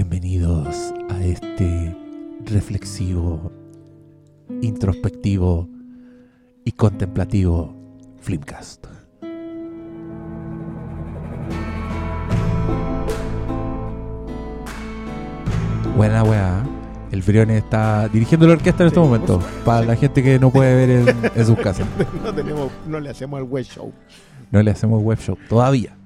Bienvenidos a este reflexivo, introspectivo y contemplativo Flimcast. Buena weá. El Briones está dirigiendo la orquesta en este momento. Para la gente que no puede ver en, en sus casas. no, tenemos, no le hacemos al web show. No le hacemos web show todavía.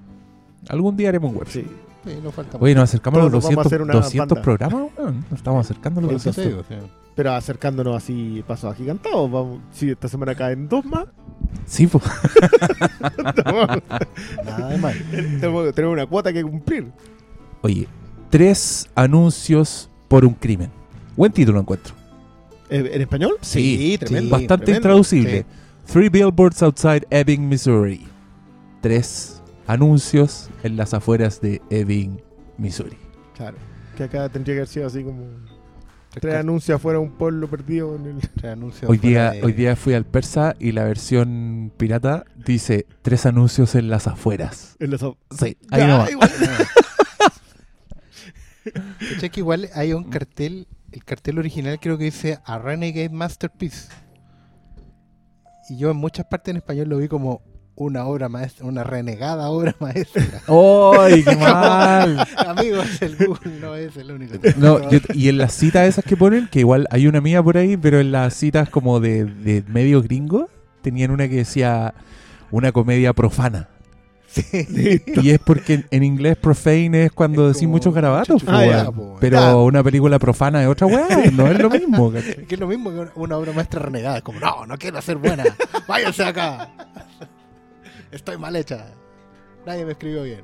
Algún día haremos web show. Sí. Sí, no falta Oye, nos acercamos a los Todos vamos a 200, hacer una 200 banda. programas. weón. Nos estamos acercando a los Por eso te 200. digo, sí. Pero acercándonos así pasos agigantados. Vamos, si esta semana caen dos más, Sí, pues. Nada de mal. tenemos, tenemos una cuota que cumplir. Oye, tres anuncios por un crimen. Buen título encuentro. ¿En en español? Sí, tremendo. Bastante tremendo. intraducible. Three billboards outside Ebbing, Missouri. Tres anuncios en las afueras de Ebbing, Missouri. Claro. Que acá tendría que haber sido así como tres anuncios afuera de un pueblo perdido en el. tres anuncios Hoy día, de- hoy día fui al persa y la versión pirata dice tres anuncios en las afueras. en la so- Sí, ahí Ya, nomás. igual. ¿Cachai que igual hay un cartel, el cartel original creo que dice A Renegade Masterpiece. Y yo en muchas partes en español lo vi como una obra maestra, una renegada obra maestra. ¡Ay, qué mal! Amigos, el Google no es el único. No, yo- y en las citas esas que ponen, que igual hay una mía por ahí, pero en las citas como de, de medio gringo, tenían una que decía una comedia profana. Y es porque en, inglés profane es cuando Es decís muchos garabatos, po, Ah, ya, weón. po, weón. pero Ya. una película profana es otra weá, no es lo mismo. ¿cachai? Que es lo mismo que una obra maestra renegada. Es como, no, no quiero ser buena. Váyanse acá. Estoy mal hecha. Nadie me escribió bien.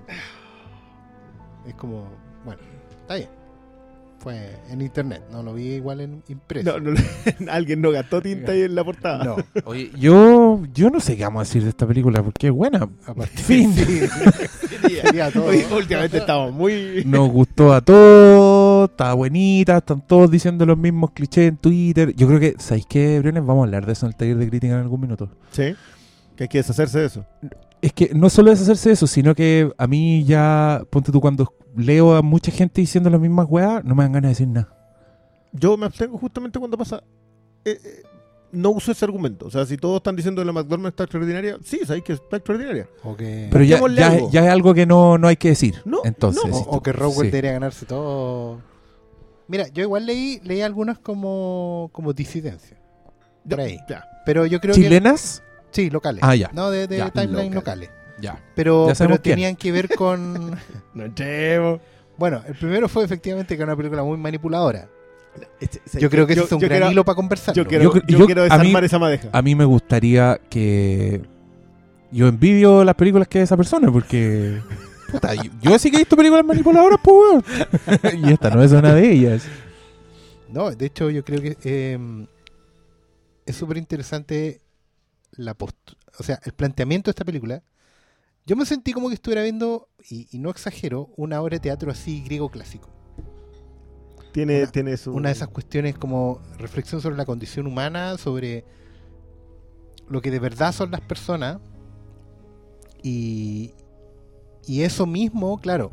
Es como, bueno, está bien. Fue en internet, no lo vi igual en impreso. No, no, alguien no gastó tinta ahí en la portada. No, Oye, yo, yo no sé qué vamos a decir de esta película, porque es buena. aparte. Fin. Sí, sería todo. Oye, últimamente estamos muy. Nos gustó a todos, está bonita, están todos diciendo los mismos clichés en Twitter. Yo creo que, ¿sabéis qué, Briones? Vamos a hablar de eso en el taller de crítica en algún minuto. Sí. Que hay que deshacerse de eso. Es que no solo es hacerse eso, sino que a mí ya, ponte tú, cuando leo a mucha gente diciendo las mismas weas, no me dan ganas de decir nada. Yo me abstengo justamente cuando pasa. eh, eh, no uso ese argumento. O sea, si todos están diciendo que la McDormand está extraordinaria, sí, sabéis que está extraordinaria. O que, Pero ya, ya, algo. ya es algo que no, no hay que decir. No, Entonces, no. o, o que Rockwell sí. debería ganarse todo. Mira, yo igual leí, leí algunas como, como disidencia. Por ahí. Ya. Pero yo creo que. Sí, locales. Ah, ya. No, de, de Ya, timeline local. locales. Ya. Pero, Ya pero tenían que ver con. No entremos. bueno, el primero fue efectivamente que era una película muy manipuladora. Este, Yo creo que ese es un gran quiero, hilo para conversar. Yo quiero, Yo yo yo- quiero desarmar mí- esa madeja. A mí me gustaría que. Yo envidio las películas que esa persona, porque. Puta, yo, yo sí que he visto películas manipuladoras, pues, weón. y esta no es una de ellas. No, de hecho, yo creo que eh, es súper interesante la post o sea, el planteamiento de esta película. Yo me sentí como que estuviera viendo, y, y no exagero, una obra de teatro así griego clásico. tiene, una- tiene su. Una de esas cuestiones como reflexión sobre la condición humana, sobre lo que de verdad son las personas. Y, y eso mismo, claro,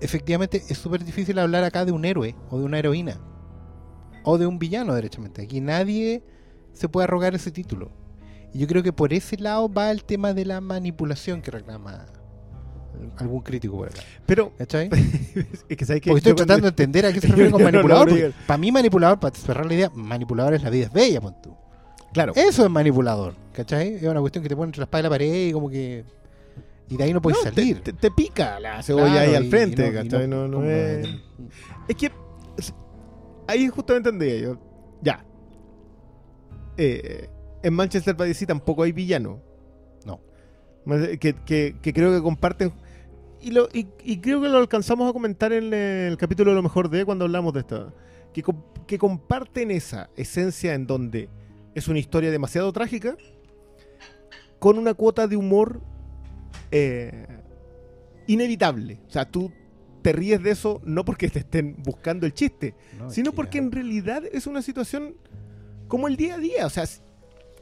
efectivamente es súper difícil hablar acá de un héroe o de una heroína. O de un villano, derechamente. Aquí nadie se puede arrogar ese título. Y yo creo que por ese lado va el tema de la manipulación que reclama algún crítico por acá. Pero, ¿Cachai? es que sabes que. Porque estoy tratando de entender a qué se refiere con no manipulador. porque para mí, manipulador, para cerrar la idea, manipulador es la vida es bella, pon tú. Claro. Eso es manipulador, ¿cachai? Es una cuestión que te pone entre la espada y la pared y como que. Y de ahí no puedes No, salir. Te, te- te pica la cebolla Claro, ahí al frente, y ¿cachai? No, no es. Es que. es- Ahí justamente entendía yo. Ya. Eh, en Manchester by the Sea tampoco hay villano. No. Que, que- que creo que comparten. Y, lo, y, y creo que lo alcanzamos a comentar en el capítulo de lo mejor de cuando hablamos de esto. Que, com- que comparten esa esencia en donde es una historia demasiado trágica con una cuota de humor eh, inevitable. O sea, tú te ríes de eso no porque te estén buscando el chiste, No, sino que porque en realidad es una situación como el día a día. O sea,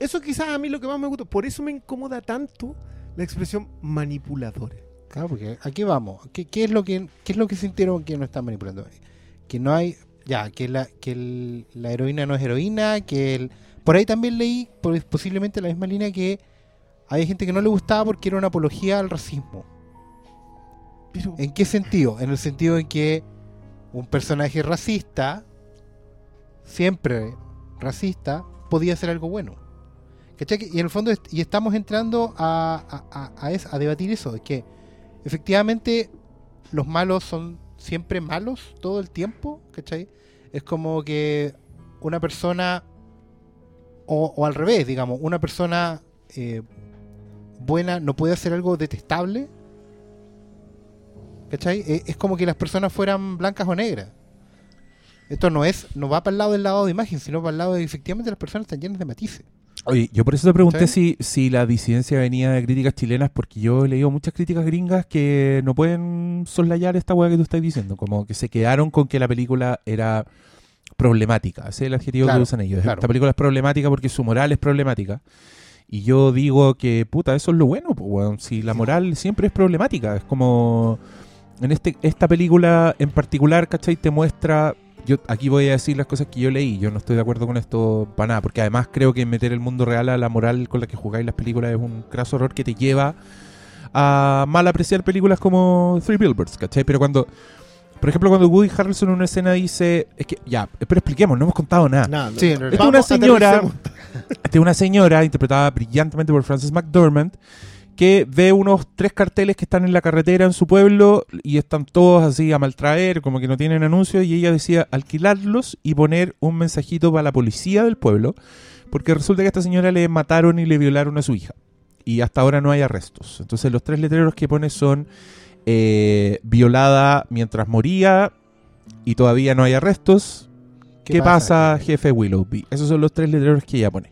eso quizás a mí lo que más me gusta. Por eso me incomoda tanto la expresión manipuladora. Claro, porque aquí vamos. ¿Qué, qué es lo que qué es lo que sintieron que no están manipulando? Que no hay ya que la que el- la heroína no es heroína, que el, por ahí también leí por- posiblemente la misma línea que hay gente que no le gustaba porque era una apología al racismo. Pero, ¿En qué sentido? En el sentido en que un personaje racista, siempre racista, podía ser algo bueno. ¿Cachai? Y en el fondo, y estamos entrando a, a- a- debatir eso, es que efectivamente los malos son siempre malos todo el tiempo, ¿cachai? Es como que una persona, o, al revés, digamos, una persona eh, buena no puede hacer algo detestable, ¿Cachai? Eh, Es como que las personas fueran blancas o negras. Esto no es, no va para el lado del lavado de imagen, sino para el lado de efectivamente las personas están llenas de matices. Oye, yo por eso te pregunté ¿Sí? si, si la disidencia venía de críticas chilenas, porque yo he leído muchas críticas gringas que no pueden soslayar esta hueá que tú estás diciendo, como que se quedaron con que la película era problemática. Ese es el adjetivo Claro, que usan ellos. claro. Esta película es problemática porque su moral es problemática. Y yo digo que, puta, eso es lo bueno, pues, weón. Si la moral siempre es problemática. Es como. En este, esta película en particular, ¿cachai? Te muestra. Yo aquí voy a decir las cosas que yo leí. Yo no estoy de acuerdo con esto para nada. Porque además creo que meter el mundo real a la moral con la que jugáis las películas es un craso error que te lleva a mal apreciar películas como Three Billboards, ¿cachai? Pero cuando. Por ejemplo, cuando Woody Harrelson en una escena dice. Es que, ya, pero expliquemos, no hemos contado nada. nada, Sí, en no. Esta es una señora, esta es una señora interpretada brillantemente por Frances McDormand que ve unos tres carteles que están en la carretera en su pueblo y están todos así a maltraer, como que no tienen anuncios y ella decía alquilarlos y poner un mensajito para la policía del pueblo porque resulta que a esta señora le mataron y le violaron a su hija y hasta ahora no hay arrestos. Entonces los tres letreros que pone son eh, violada mientras moría y todavía no hay arrestos, ¿Qué, pasa, jefe Willoughby? Esos son los tres letreros que ella pone.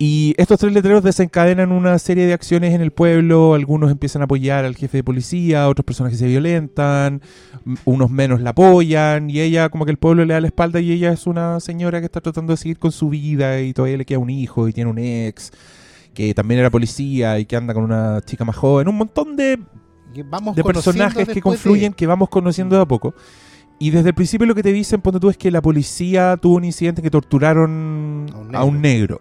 Y estos tres letreros desencadenan una serie de acciones en el pueblo. Algunos empiezan a apoyar al jefe de policía, otros personajes se violentan, m- unos menos la apoyan. Y ella, como que el pueblo le da la espalda. Y ella es una señora que está tratando de seguir con su vida. Y todavía le queda un hijo y tiene un ex que también era policía y que anda con una chica más joven. Un montón de Vamos de personajes que confluyen, de- que vamos conociendo de a poco. Y desde el principio lo que te dicen, ponte tú, es que la policía tuvo un incidente que torturaron A a un un negro.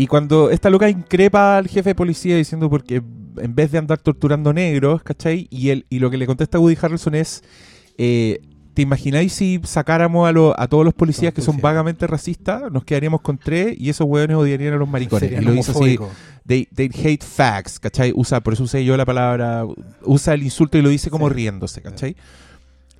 Y cuando esta loca increpa al jefe de policía diciendo porque en vez de andar torturando negros, ¿cachai? Y, él, y lo que le contesta Woody Harrelson es, eh, ¿te imagináis si sacáramos a, lo- a todos los policías que son vagamente racistas? Nos quedaríamos con tres y esos hueones odiarían a los maricones. Serían y lo dice así, they, they hate facts, ¿cachai? Usa, por eso usé yo la palabra, usa el insulto y lo dice como Sí. riéndose, ¿cachai?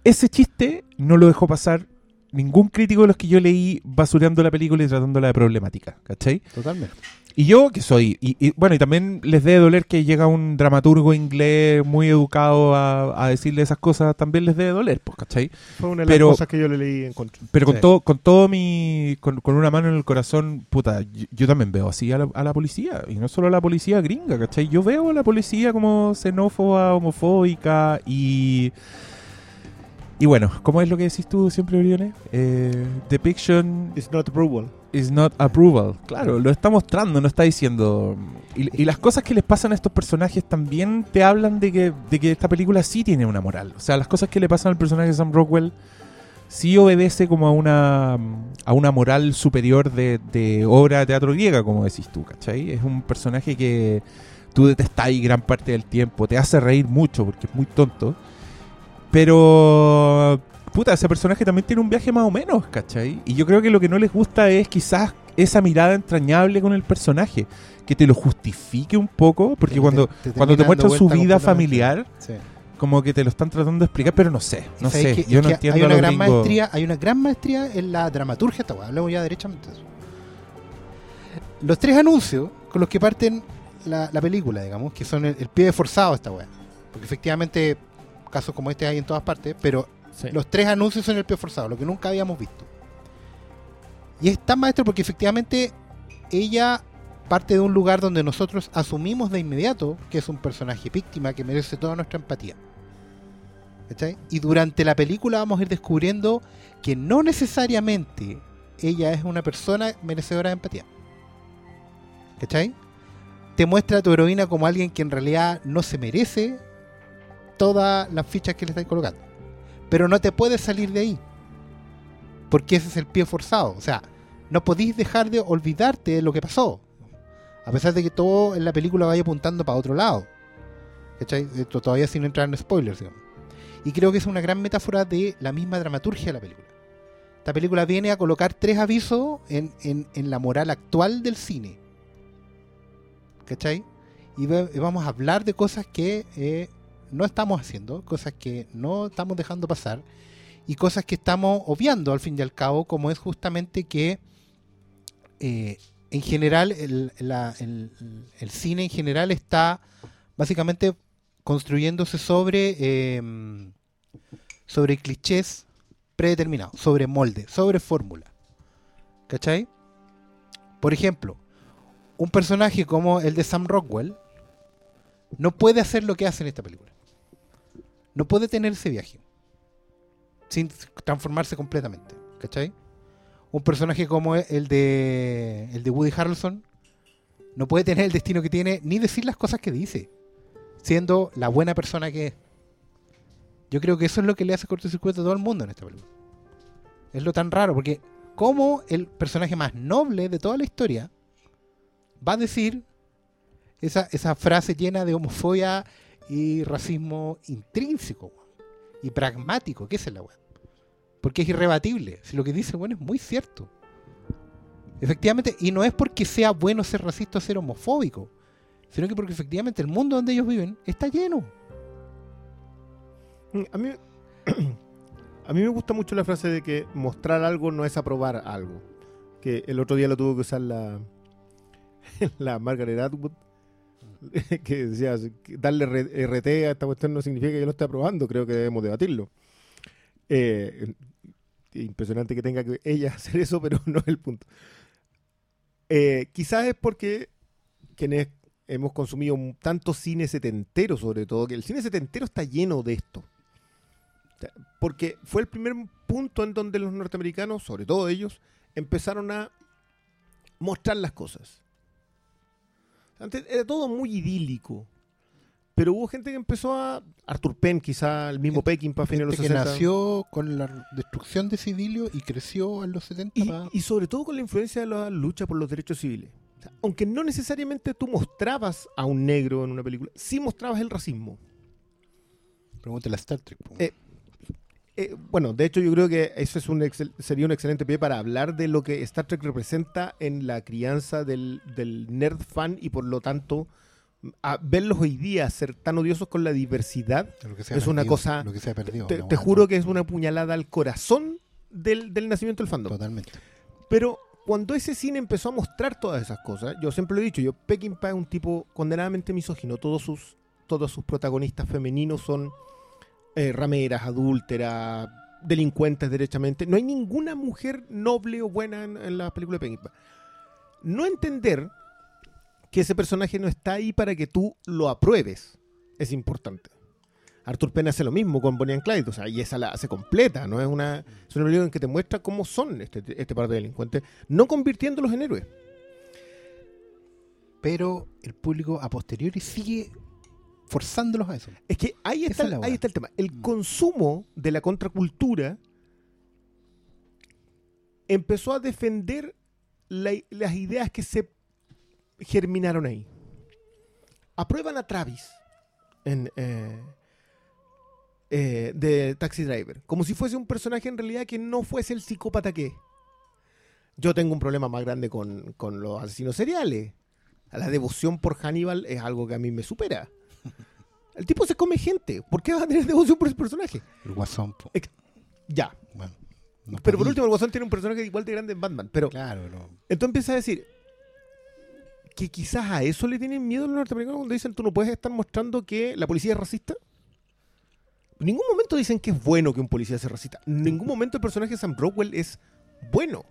Ese chiste no lo dejó pasar ningún crítico de los que yo leí basureando la película y tratándola de problemática, ¿cachai? Totalmente. Y yo, que soy, y, y, bueno, y también les debe doler que llega un dramaturgo inglés muy educado a, a decirle esas cosas, también les debe doler, pues, ¿cachai? Fue una de Pero- las cosas que yo le leí en contra. Pero con Sí. todo, con todo mi, con, con una mano en el corazón, puta, yo, yo también veo así a la, a la policía, y no solo a la policía gringa, ¿cachai? Yo veo a la policía como xenófoba, homofóbica y... Y bueno, ¿cómo es lo que decís tú siempre, Briones? Eh, depiction It's not approval. is not approval. Claro, lo está mostrando, no está diciendo. Y, y las cosas que les pasan a estos personajes también te hablan de que, de que esta película sí tiene una moral. O sea, las cosas que le pasan al personaje de Sam Rockwell sí obedece como a una, a una moral superior de, de obra de teatro griega, como decís tú, ¿cachai? Es un personaje que tú detestáis gran parte del tiempo, te hace reír mucho porque es muy tonto. Pero, puta, ese personaje también tiene un viaje más o menos, ¿cachai? Y yo creo que lo que no les gusta es quizás esa mirada entrañable con el personaje, que te lo justifique un poco, porque Te- cuando, te- te cuando te muestran su vida familiar, Sí. como que te lo están tratando de explicar, pero no sé, no ¿Sabes sé, yo Es no que entiendo hay una gran maestría hay una gran maestría en la dramaturgia esta weá, hablemos ya derechamente de eso los tres anuncios con los que parten la, la película digamos que son el, el pie de forzado esta weá porque efectivamente casos como este hay en todas partes pero los tres anuncios son el pie forzado lo que nunca habíamos visto y es tan maestro porque efectivamente ella parte de un lugar donde nosotros asumimos de inmediato que es un personaje víctima que merece toda nuestra empatía ¿Cachai? Y durante la película vamos a ir descubriendo que no necesariamente ella es una persona merecedora de empatía. ¿Cachai? Te muestra a tu heroína como alguien que en realidad no se merece todas las fichas que le estáis colocando. Pero no te puedes salir de ahí. Porque ese es el pie forzado. O sea, no podéis dejar de olvidarte de lo que pasó. A pesar de que todo en la película vaya apuntando para otro lado. ¿Cachai? Esto todavía sin entrar en spoilers, digamos. Y creo que es una gran metáfora de la misma dramaturgia de la película. Esta película viene a colocar tres avisos en, la moral actual del cine. ¿Cachai? Y vamos a hablar de cosas que eh, no estamos haciendo, cosas que no estamos dejando pasar y cosas que estamos obviando al fin y al cabo, como es justamente que eh, en general el, cine en general está básicamente construyéndose sobre eh, sobre clichés predeterminados, sobre moldes, sobre fórmula. ¿Cachai? Por ejemplo, un personaje como el de Sam Rockwell no puede hacer lo que hace en esta película. No puede tener ese viaje sin transformarse completamente. ¿Cachai? Un personaje como el de el de Woody Harrelson no puede tener el destino que tiene ni decir las cosas que dice, siendo la buena persona que es. Yo creo que eso es lo que le hace cortocircuito a todo el mundo en esta película. Es lo tan raro, porque como el personaje más noble de toda la historia va a decir esa, esa frase llena de homofobia y racismo intrínseco y pragmático, que es la weá. Porque es irrebatible. Si lo que dice bueno es muy cierto. Efectivamente, y no es porque sea bueno ser racista o ser homofóbico, sino que porque efectivamente el mundo donde ellos viven está lleno. Mm, A mí, a mí me gusta mucho la frase de que mostrar algo no es aprobar algo. Que el otro día lo tuvo que usar la, la Margaret Atwood. Que decía, darle RT a esta cuestión no significa que yo lo esté aprobando, creo que debemos debatirlo. Eh, impresionante que tenga que ella hacer eso, pero no es el punto. Eh, quizás es porque quienes hemos consumido tanto cine setentero, sobre todo, que el cine setentero está lleno de esto. Porque fue el primer punto en donde los norteamericanos, sobre todo ellos, empezaron a mostrar las cosas. Antes era todo muy idílico. Pero hubo gente que empezó a. Arthur Penn, quizá, el mismo Gente- Peckinpah, a fines de los Gente que 60. nació con la destrucción de Cidilio y creció en los 70 Y, sobre todo con la influencia de la lucha por los derechos civiles. O sea, aunque no necesariamente tú mostrabas a un negro en una película, sí mostrabas el racismo. Pregúntale a Star Trek. Eh, Eh, bueno, de hecho yo creo que eso es un excel- sería un excelente pie para hablar de lo que Star Trek representa en la crianza del, del nerd fan y por lo tanto a verlos hoy día ser tan odiosos con la diversidad, Lo que es una cosa- Lo que se ha perdido. te, juro que es una puñalada al corazón del, del nacimiento del fandom. Totalmente. Pero cuando ese cine empezó a mostrar todas esas cosas, yo siempre lo he dicho, yo Peckinpah es un tipo condenadamente misógino. Todos sus, todos sus protagonistas femeninos son eh, rameras, adúlteras, delincuentes derechamente. No hay ninguna mujer noble o buena en, en la película de Peckinpah. No entender que ese personaje no está ahí para que tú lo apruebes es importante. Arthur Penn hace lo mismo con Bonnie and Clyde, o sea, y esa la hace completa, no es una, es una película en que te muestra cómo son este, este par de delincuentes, no convirtiéndolos en héroes. Pero el público a posteriori sigue forzándolos a eso. Es que ahí está, es ahí está el tema. El Mm. consumo de la contracultura empezó a defender la- las ideas que se germinaron ahí. Aprueban a Travis en, eh, eh, de Taxi Driver, como si fuese un personaje en realidad que no fuese el psicópata que es. Yo tengo un problema más grande con, con los asesinos seriales. La devoción por Hannibal es algo que a mí me supera. El tipo se come gente. ¿Por qué va a tener devoción por ese personaje? El guasón. po. Ya. Bueno, no Pero por último, el Guasón tiene un personaje igual de grande en Batman. Pero Claro, no. entonces empieza a decir que quizás a eso le tienen miedo los norteamericanos cuando dicen tú no puedes estar mostrando que la policía es racista. En ningún momento dicen que es bueno que un policía sea racista. En ningún momento el personaje de Sam Rockwell es bueno.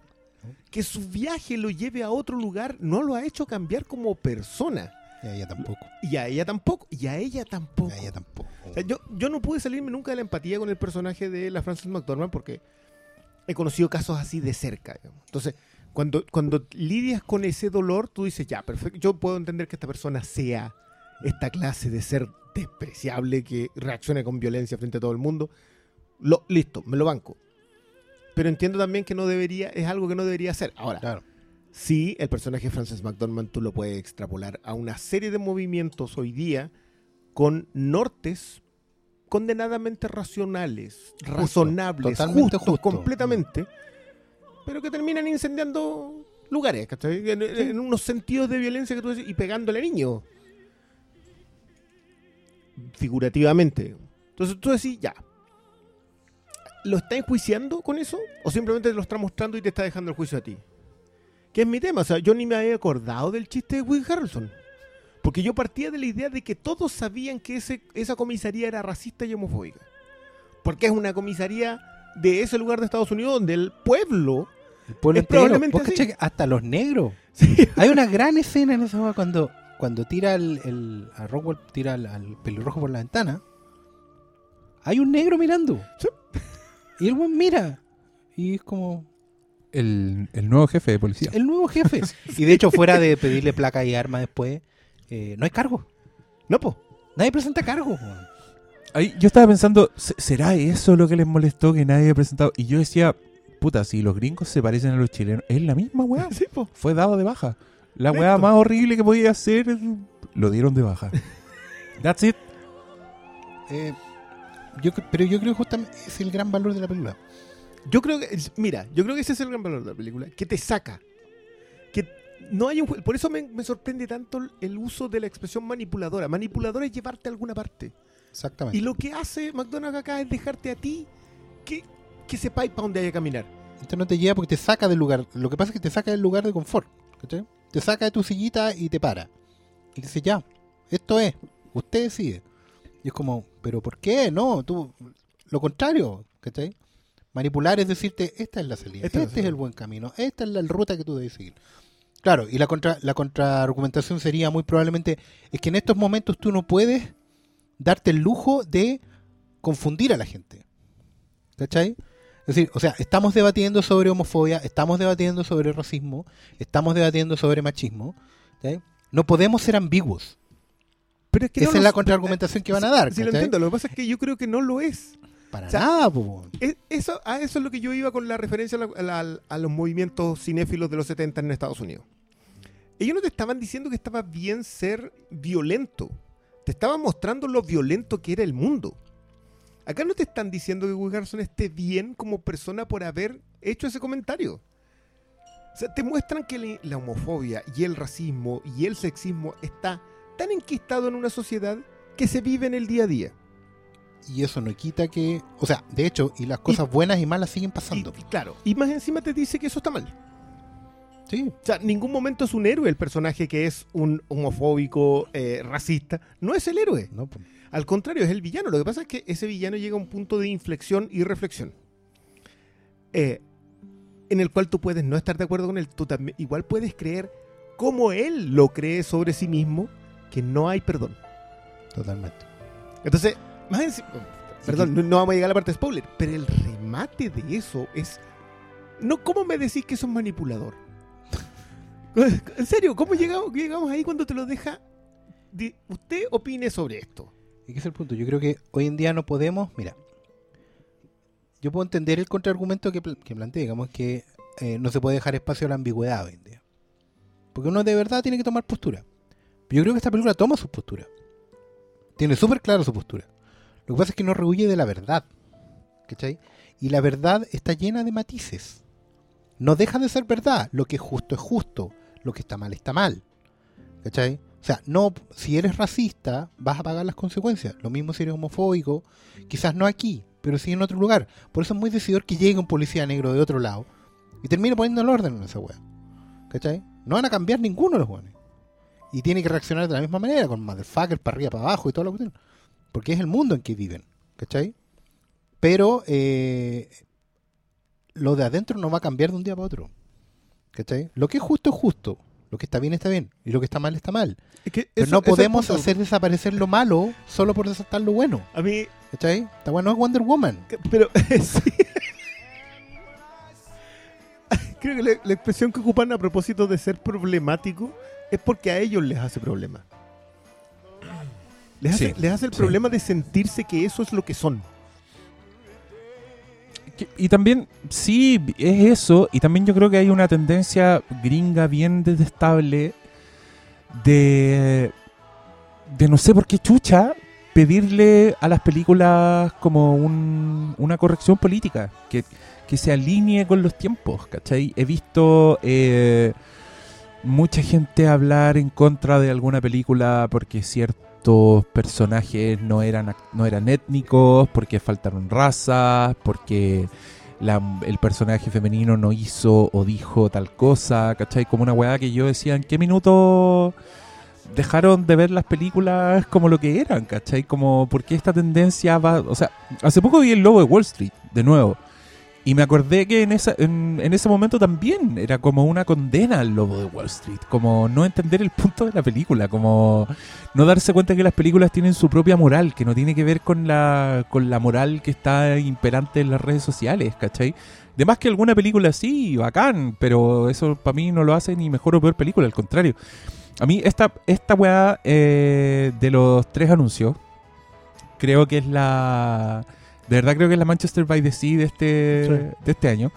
Que su viaje lo lleve a otro lugar no lo ha hecho cambiar como persona. Y a ella tampoco. Y a ella tampoco. Y a ella tampoco. A ella tampoco. O sea, yo, yo no pude salirme nunca de la empatía con el personaje de la Frances McDormand porque he conocido casos así de cerca. digamos. Entonces, cuando, cuando lidias con ese dolor, tú dices, ya, perfecto, yo puedo entender que esta persona sea esta clase de ser despreciable que reaccione con violencia frente a todo el mundo. Lo, listo, me lo banco. Pero entiendo también que no debería, es algo que no debería hacer. Ahora, Claro. Sí, el personaje de Frances McDormand tú lo puedes extrapolar a una serie de movimientos hoy día con nortes condenadamente racionales, razonables, justos, justo. completamente, pero que terminan incendiando lugares, ¿cachai? En, en unos sentidos de violencia que tú decís, y pegándole a niños. Figurativamente. Entonces tú decís, ya. ¿Lo está enjuiciando con eso? ¿O simplemente te lo está mostrando y te está dejando el juicio a ti? Que es mi tema. O sea, yo ni me había acordado del chiste de Will Harrelson. Porque yo partía de la idea de que todos sabían que ese, esa comisaría era racista y homofóbica. Porque es una comisaría de ese lugar de Estados Unidos donde el pueblo. El pueblo Es entero. probablemente ¿Vos así. cachai que hasta los negros. Sí. Hay una gran escena en esa cuando, cuando tira el, el- a Rockwell tira al, al pelirrojo por la ventana. Hay un negro mirando. Sí. Y el buen mira. Y es como El, el nuevo jefe de policía. el nuevo jefe. Y de hecho, fuera de pedirle placa y arma después, eh, no hay cargo. No, po. Nadie presenta cargo. Ahí yo estaba pensando, ¿se- ¿será eso lo que les molestó que nadie haya presentado? Y yo decía, puta, si los gringos se parecen a los chilenos, es la misma weá. Sí, po. Fue dado de baja. La weá más horrible que podía hacer, lo dieron de baja. That's it. Eh, yo, pero yo creo que justamente es el gran valor de la película. Yo creo que, mira, yo creo que ese es el gran valor de la película, que te saca. Que no hay un por eso me, me sorprende tanto el- el uso de la expresión manipuladora. Manipuladora es llevarte a alguna parte. Exactamente. Y lo que hace McDonald's acá es dejarte a ti que, que sepáis para dónde hay que caminar. Esto no te lleva porque te saca del lugar. Lo que pasa es que te saca del lugar de confort. ¿cachai? Te saca de tu sillita y te para. Y dice, ya, esto es. Usted decide. Y es como, ¿pero por qué? No, tú. Lo contrario. ¿cachai? Manipular es decirte, esta es la salida. Es este es salida. el buen camino. Esta es la ruta que tú debes seguir. Claro, y la, contra, la contraargumentación sería muy probablemente, es que en estos momentos tú no puedes darte el lujo de confundir a la gente. ¿Cachai? Es decir, o sea, estamos debatiendo sobre homofobia, estamos debatiendo sobre racismo, estamos debatiendo sobre machismo. ¿cachai? No podemos ser ambiguos. Pero es que Esa no es lo- la contraargumentación que van a dar. Sí, lo entiendo. Lo que pasa es que yo creo que no lo es. Para O sea, nada, po. Es- Eso, a eso es lo que yo iba con la referencia a, la- a los movimientos cinéfilos de los 70 en Estados Unidos. Ellos no te estaban diciendo que estaba bien ser violento. Te estaban mostrando lo violento que era el mundo. Acá no te están diciendo que Will Garson esté bien como persona por haber hecho ese comentario. O sea, te muestran que la homofobia y el racismo y el sexismo está tan enquistado en una sociedad que se vive en el día a día. Y eso no quita que. O sea, de hecho, y las cosas buenas y malas siguen pasando. y claro, y más encima te dice que eso está mal. Sí, O sea, en ningún momento es un héroe el personaje que es un homofóbico, eh, racista. No es el héroe. no. Al contrario, es el villano. Lo que pasa es que ese villano llega a un punto de inflexión y reflexión. Eh, en el cual tú puedes no estar de acuerdo con él. Tú también, igual puedes creer como él lo cree sobre sí mismo, que no hay perdón. totalmente. Entonces, más encima, perdón, no, no vamos a llegar a la parte de spoiler, pero el remate de eso es... No, ¿cómo me decís que eso es manipulador? En serio, ¿cómo llegamos, llegamos ahí cuando te lo deja? de- usted opine sobre esto. ¿Y qué es el punto? Yo creo que hoy en día no podemos, mira, yo puedo entender el contraargumento que, que plantea, digamos que eh, no se puede dejar espacio a la ambigüedad hoy en día. Porque uno de verdad tiene que tomar postura. Yo creo que esta película toma su postura. Tiene súper claro su postura. Lo que pasa es que no rehuye de la verdad. ¿Cachai? Y la verdad está llena de matices. No deja de ser verdad. Lo que es justo es justo. Lo que está mal está mal. ¿Cachai? O sea, no, si eres racista, vas a pagar las consecuencias. Lo mismo si eres homofóbico, quizás no aquí, pero sí en otro lugar. Por eso es muy decidor que llegue un policía negro de otro lado y termine poniendo el orden en esa wea. ¿Cachai? No van a cambiar ninguno de los weones. Y tiene que reaccionar de la misma manera, con motherfucker para arriba, para abajo y todo lo que tienen. Porque es el mundo en que viven. ¿Cachai? Pero eh, lo de adentro no va a cambiar de un día para otro. ¿Cachai? Lo que es justo es justo. Lo que está bien está bien. Y lo que está mal está mal. Es que Pero eso- no podemos hacer desaparecer lo malo solo por resaltar lo bueno. A mí, ¿Cachai? Esta weá no es Wonder Woman. pero sí. Creo que la, la expresión que ocupan a propósito de ser problemático es porque a ellos les hace problema. Les hace, Sí, les hace el sí. problema de sentirse que eso es lo que son. Y también, sí, es eso. Y también yo creo que hay una tendencia gringa bien detestable de. de no sé por qué chucha pedirle a las películas como un- una corrección política. Que, que se alinee con los tiempos, ¿cachai? He visto. eh, mucha gente hablar en contra de alguna película porque ciertos personajes no eran, no eran étnicos, porque faltaron razas, porque el personaje femenino no hizo o dijo tal cosa, ¿cachai? Como una weá que yo decía, ¿en qué minuto dejaron de ver las películas como lo que eran, ¿cachai? Como, porque esta tendencia va... O sea, hace poco vi el lobo de Wall Street, de nuevo. Y me acordé que en, esa, en, ese momento también era como una condena al lobo de Wall Street, como no entender el punto de la película, como no darse cuenta que las películas tienen su propia moral, que no tiene que ver con la, con la moral que está imperante en las redes sociales, ¿cachai? De más que alguna película sí, bacán, pero eso para mí no lo hace ni mejor o peor película, al contrario. A mí esta, esta weá eh, de los tres anuncios, creo que es la... De verdad creo que es la Manchester by the Sea de este, Sí. de este año.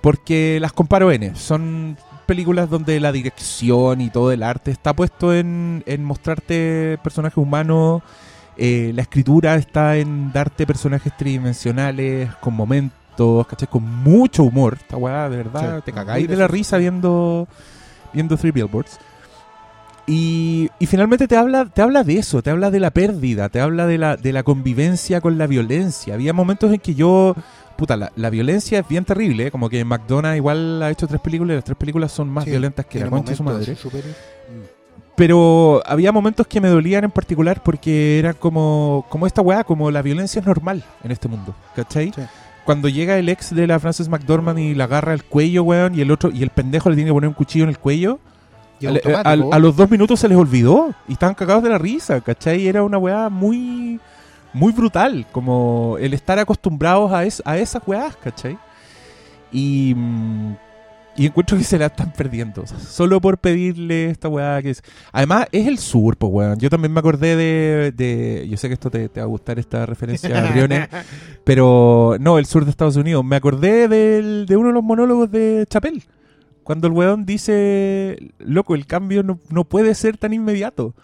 Porque las comparo N. Son películas donde la dirección y todo el arte está puesto en, en mostrarte personajes humanos. eh, la escritura está en darte personajes tridimensionales, con momentos, ¿cachai? Con mucho humor. Esta weá, de verdad, Sí, te cagáis de la risa viendo, viendo Three Billboards. Y, y finalmente te habla, te habla de eso, te habla de la pérdida, te habla de la, de la convivencia con la violencia. Había momentos en que yo, puta, la, la violencia es bien terrible, ¿eh? como que McDonough igual ha hecho tres películas y las tres películas son más Sí, violentas que la concha de su madre. Pero había momentos que me dolían en particular porque era como, como esta weá, como la violencia es normal en este mundo, ¿cachai? Sí. Cuando llega el ex de la Frances McDormand y la agarra el cuello, weón, y el otro, y el pendejo le tiene que poner un cuchillo en el cuello, Al- a los dos minutos se les olvidó y estaban cagados de la risa, ¿cachai? Era una weá muy, muy brutal, como el estar acostumbrados a, es- a esas weás, ¿cachai? Y, mm, y encuentro que se la están perdiendo, solo por pedirle esta weá que es... Además, es el sur, pues weón. Yo también me acordé de... de- yo sé que esto te, te va a gustar esta referencia a Briones, pero no, el sur de Estados Unidos. Me acordé del- de uno de los monólogos de Chapel. Cuando el weón dice, loco, el cambio no, no puede ser tan inmediato.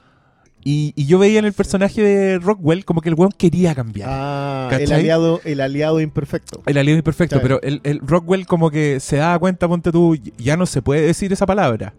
Y, y yo veía en el personaje de Rockwell como que el weón quería cambiar. Ah, el aliado, el aliado imperfecto. El aliado imperfecto, pero el, el Rockwell como que se da cuenta, ponte tú, ya no se puede decir esa palabra.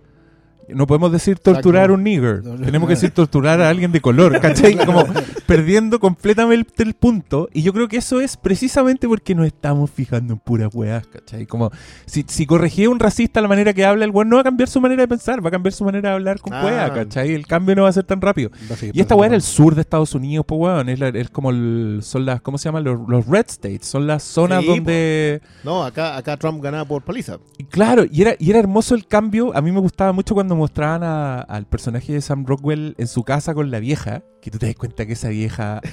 No podemos decir torturar a Exacto. un nigger. No, no. Tenemos que decir torturar a alguien de color, ¿cachai? Como perdiendo completamente el punto. Y yo creo que eso es precisamente porque nos estamos fijando en puras weas, ¿cachai? Como si, si corregía un racista la manera que habla, el weón no va a cambiar su manera de pensar, va a cambiar su manera de hablar con Ah. weas, ¿cachai? El cambio no va a ser tan rápido. Y esta weá era el sur de Estados Unidos, pues weón. Es, la- es como el, son las, ¿cómo se llaman? Los, los red states. Son las zonas Sí, donde. No, acá, acá Trump ganaba por paliza. y claro, y era, y era hermoso el cambio. A mí me gustaba mucho cuando mostraban a- al personaje de Sam Rockwell en su casa con la vieja. Que tú te das cuenta que esa vieja.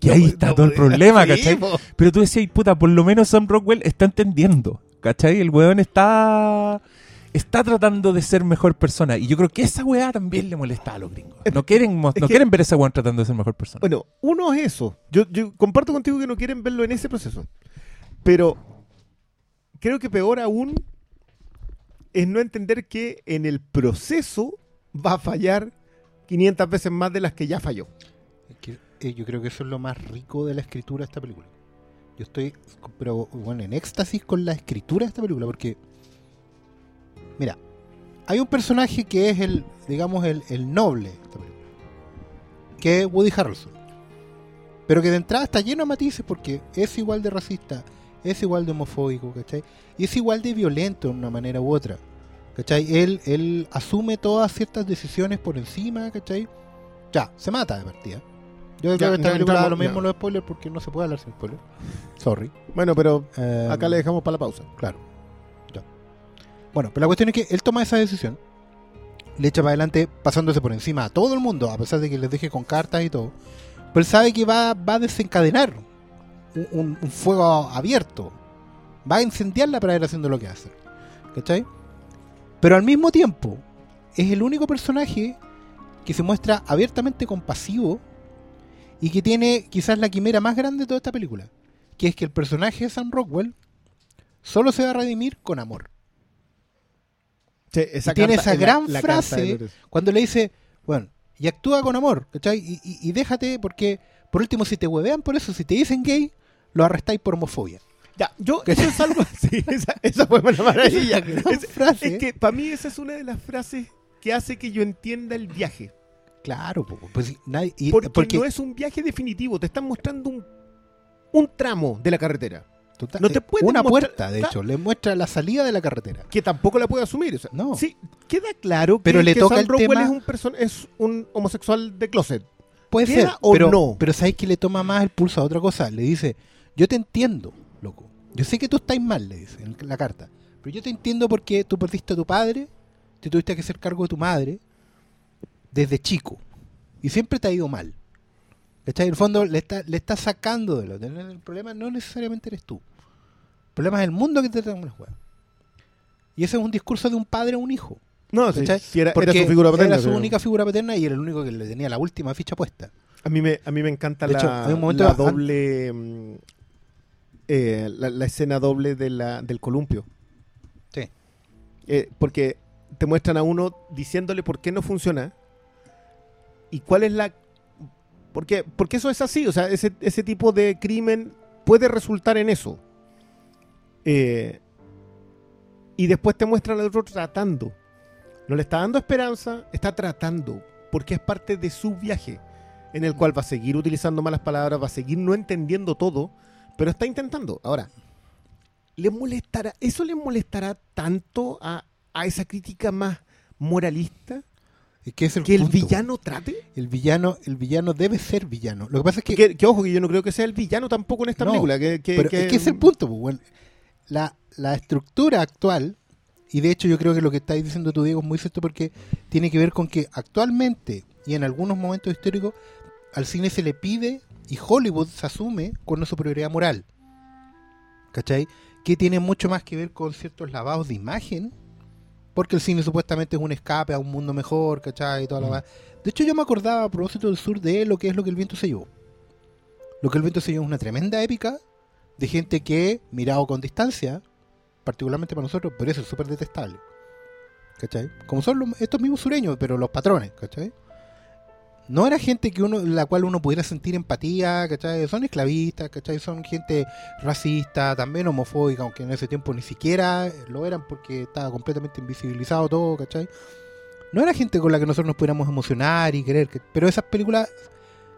Que No, ahí no está todo el problema, ¿cachai? po. Pero tú decías, puta, por lo menos Sam Rockwell está entendiendo, ¿cachai? El weón está. Está tratando de ser mejor persona. Y yo creo que esa weá también le molesta a los gringos. No quieren, no quieren ver a ese weón tratando de ser mejor persona. Bueno, uno es eso. Yo, yo comparto contigo que no quieren verlo en ese proceso. Pero creo que peor aún es no entender que en el proceso va a fallar 500 veces más de las que ya falló. Es que, eh, yo creo que eso es lo más rico de la escritura de esta película. Yo estoy, pero bueno, en éxtasis con la escritura de esta película, porque, mira, hay un personaje que es el, digamos, el, el noble de esta película, que es Woody Harrelson, pero que de entrada está lleno de matices porque es igual de racista, es igual de homofóbico, ¿cachai? Y es igual de violento de una manera u otra, ¿cachai? Él, él asume todas ciertas decisiones por encima, ¿cachai? Ya, se mata de partida. Yo creo que esta película lo mismo los spoilers porque no se puede hablar sin spoilers. Sorry. Bueno, pero Eh, acá le dejamos para la pausa. Claro. Ya. Bueno, pero la cuestión es que él toma esa decisión, le echa para adelante pasándose por encima a todo el mundo, a pesar de que les deje con cartas y todo. Pero él sabe que va, va a desencadenar un, fuego abierto. Va a incendiarla para ir haciendo lo que hace. ¿Cachai? Pero al mismo tiempo, es el único personaje que se muestra abiertamente compasivo y que tiene quizás la quimera más grande de toda esta película, que es que el personaje de Sam Rockwell solo se va a redimir con amor. Sí, Y tiene carta esa es la- gran la frase. Cuando le dice, bueno, y actúa con amor, ¿cachai? Y, y- y déjate, porque por último, si te huevean por eso, si te dicen gay, lo arrestáis por homofobia. Ya, yo, eso es algo. Sí, esa, esa fue una maravilla. Es, frase. es que para mí esa es una de las frases que hace que yo entienda el viaje. Claro, pues nadie, y- Porque, porque no es un viaje definitivo, te están mostrando un, un tramo de la carretera. total- no te eh, pueden una mostrar- puerta, de hecho, le muestra la salida de la carretera. Que tampoco la puede asumir. o sea, No. Sí, queda claro que, Pero le que toca Sam el tema- es un, perso- es un homosexual de closet. Puede ¿Queda ser, o pero, no? pero ¿sabes que le toma más el pulso a otra cosa? Le dice, yo te entiendo, loco. Yo sé que tú estás mal, le dice en la carta. Pero yo te entiendo porque tú perdiste a tu padre, te tuviste que hacer cargo de tu madre desde chico. Y siempre te ha ido mal. ¿Cachai? En el fondo le está, le está sacando de lo. El problema no necesariamente eres tú. El problema es el mundo que te trae una juega. Y ese es un discurso de un padre a un hijo. No, sí, sí, era, su figura paterna. Era su pero única figura paterna y era el único que le tenía la última ficha puesta. A mí me, a mí me encanta De la, hecho, hay un momento- la doble. Eh, la, la escena doble de la, del columpio. Sí. Eh, porque te muestran a uno diciéndole por qué no funciona y cuál es la. Porque, porque eso es así, o sea, ese, ese tipo de crimen puede resultar en eso. Eh, y después te muestran al otro tratando. No le está dando esperanza, está tratando, porque es parte de su viaje, en el cual va a seguir utilizando malas palabras, va a seguir no entendiendo todo, pero está intentando. Ahora, ¿le molestará, ¿eso le molestará tanto a, a esa crítica más moralista Es que es el que el punto. villano trate? El villano, el villano debe ser villano. Lo que pasa es que, Que, que ojo, que yo no creo que sea el villano tampoco en esta No, película. Que, pero es que es el punto, pues, bueno. la, la estructura actual, y de hecho yo creo que lo que estáis diciendo tú, Diego, es muy cierto porque tiene que ver con que actualmente y en algunos momentos históricos al cine se le pide y Hollywood se asume con una superioridad moral. ¿Cachai? Que tiene mucho más que ver con ciertos lavados de imagen, porque el cine supuestamente es un escape a un mundo mejor, ¿cachai? Y toda la Mm. va- De hecho yo me acordaba a propósito del sur de lo que es lo que el viento se llevó. Lo que el viento se llevó es una tremenda épica de gente que, mirado con distancia, particularmente para nosotros, puede ser súper detestable. ¿Cachai? Como son los- estos mismos sureños, pero los patrones, ¿cachai? No era gente que uno, la cual uno pudiera sentir empatía, ¿cachai? Son esclavistas, ¿cachai? Son gente racista, también homofóbica, aunque en ese tiempo ni siquiera lo eran porque estaba completamente invisibilizado todo, ¿cachai? No era gente con la que nosotros nos pudiéramos emocionar y querer, que- pero esas películas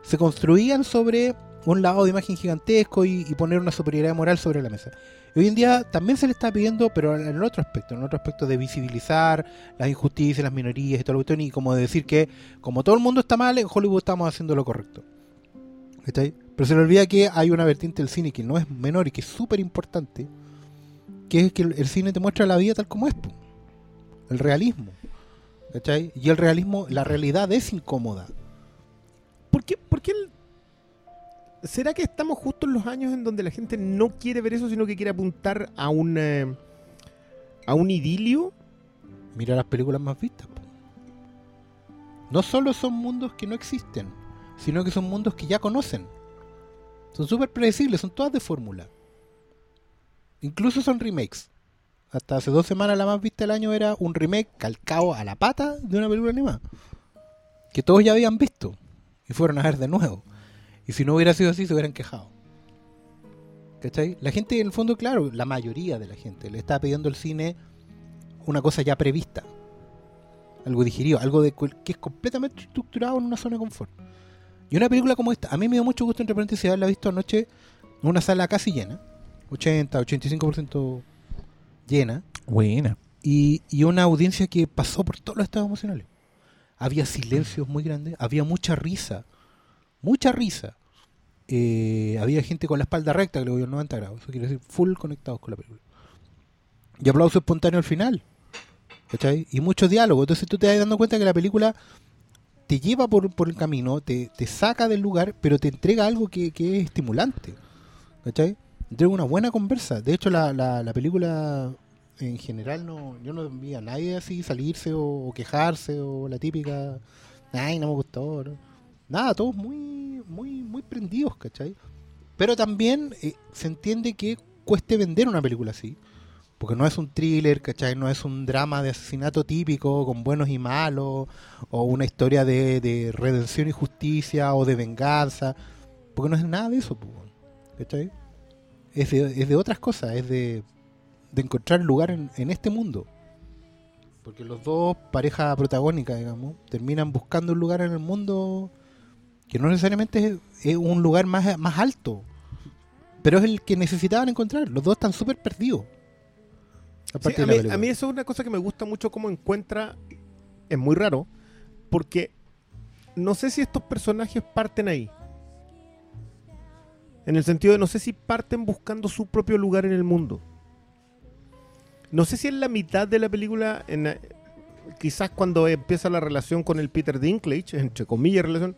se construían sobre un lavado de imagen gigantesco y poner una superioridad moral sobre la mesa. Hoy en día también se le está pidiendo, pero en otro aspecto, en otro aspecto de visibilizar las injusticias, las minorías y todo lo cuestión, y como de decir que como todo el mundo está mal, en Hollywood estamos haciendo lo correcto. ¿Cachai? Pero se le olvida que hay una vertiente del cine que no es menor y que es súper importante, que es que el, cine te muestra la vida tal como es, el realismo. ¿Cachai? Y el realismo, la realidad es incómoda. ¿Por qué, por qué el- ¿Será que estamos justo en los años en donde la gente no quiere ver eso, sino que quiere apuntar a un, eh, a un idilio? Mira las películas más vistas. No solo son mundos que no existen, sino que son mundos que ya conocen. Son súper predecibles, son todas de fórmula. Incluso son remakes. Hasta hace dos semanas la más vista del año era un remake calcado a la pata de una película animada. Que todos ya habían visto. Y fueron a ver de nuevo. Y si no hubiera sido así, se hubieran quejado. ¿Cachai? La gente, en el fondo, claro, la mayoría de la gente le está pidiendo al cine una cosa ya prevista. Algo digerido, algo de que es completamente estructurado en una zona de confort. Y una película como esta, a mí me dio mucho gusto entre paréntesis haberla visto anoche en una sala casi llena, 80, 85% llena, Buena. y, y una audiencia que pasó por todos los estados emocionales. Había silencios muy grandes, había mucha risa, mucha risa. Eh, había gente con la espalda recta, que le a 90 grados, eso quiere decir full conectados con la película. Y aplauso espontáneo al final. ¿Cachai? Y mucho diálogo. Entonces tú te vas dando cuenta que la película te lleva por, por el camino, te, te saca del lugar, pero te entrega algo que, que es estimulante. ¿Cachai? Entrega una buena conversa. De hecho, la, la, la película en general no yo no vi a nadie así salirse o, o quejarse o la típica Ay, no me gustó. ¿no? Nada, todos muy, muy, muy prendidos, ¿cachai? Pero también eh, se entiende que cueste vender una película así. Porque no es un thriller, ¿cachai? No es un drama de asesinato típico con buenos y malos, o una historia de, de redención y justicia, o de venganza. Porque no es nada de eso, ¿cachai? Es de, es de otras cosas, es de, de encontrar lugar en, en este mundo. Porque los dos, pareja protagónica, digamos, terminan buscando un lugar en el mundo que no necesariamente es, es un lugar más, más alto, pero es el que necesitaban encontrar. Los dos están súper perdidos. A Sí, a, mí, a mí eso es una cosa que me gusta mucho cómo encuentra. Es muy raro. Porque no sé si estos personajes parten ahí. En el sentido de no sé si parten buscando su propio lugar en el mundo. No sé si en la mitad de la película, en, quizás cuando empieza la relación con el Peter Dinklage, entre comillas relación,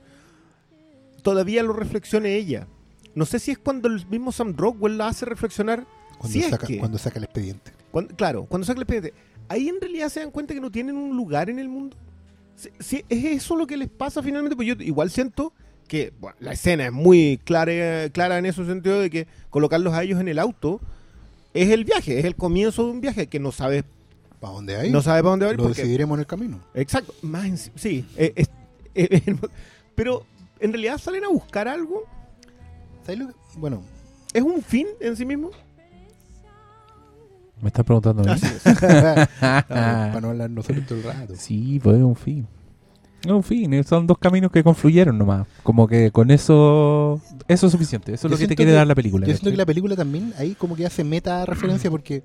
todavía lo reflexione ella. No sé si es cuando el mismo Sam Rockwell la hace reflexionar. cuando, si es saca, que- cuando saca el expediente. cuando- claro, cuando saca el expediente. Ahí en realidad se dan cuenta que no tienen un lugar en el mundo. Si, si es eso lo que les pasa finalmente, pues yo igual siento que bueno, la escena es muy clara, clara en ese sentido de que colocarlos a ellos en el auto es el viaje, es el comienzo de un viaje que no sabes ¿Para dónde hay? no sabe para dónde va Lo porque- decidiremos en el camino. Exacto, más en- sí, eh, eh, eh, pero en realidad salen a buscar algo, ¿Sabes lo que- Bueno, es un fin en sí mismo. Me estás preguntando a mí. Así es. para no hablar nosotros todo el rato. Sí, pues es un fin. Es un fin, eh, son dos caminos que confluyeron nomás. Como que con eso. Eso es suficiente. Eso es Yo lo que te siento quiere que- dar la película. Yo siento que la película también ahí como que hace meta referencia porque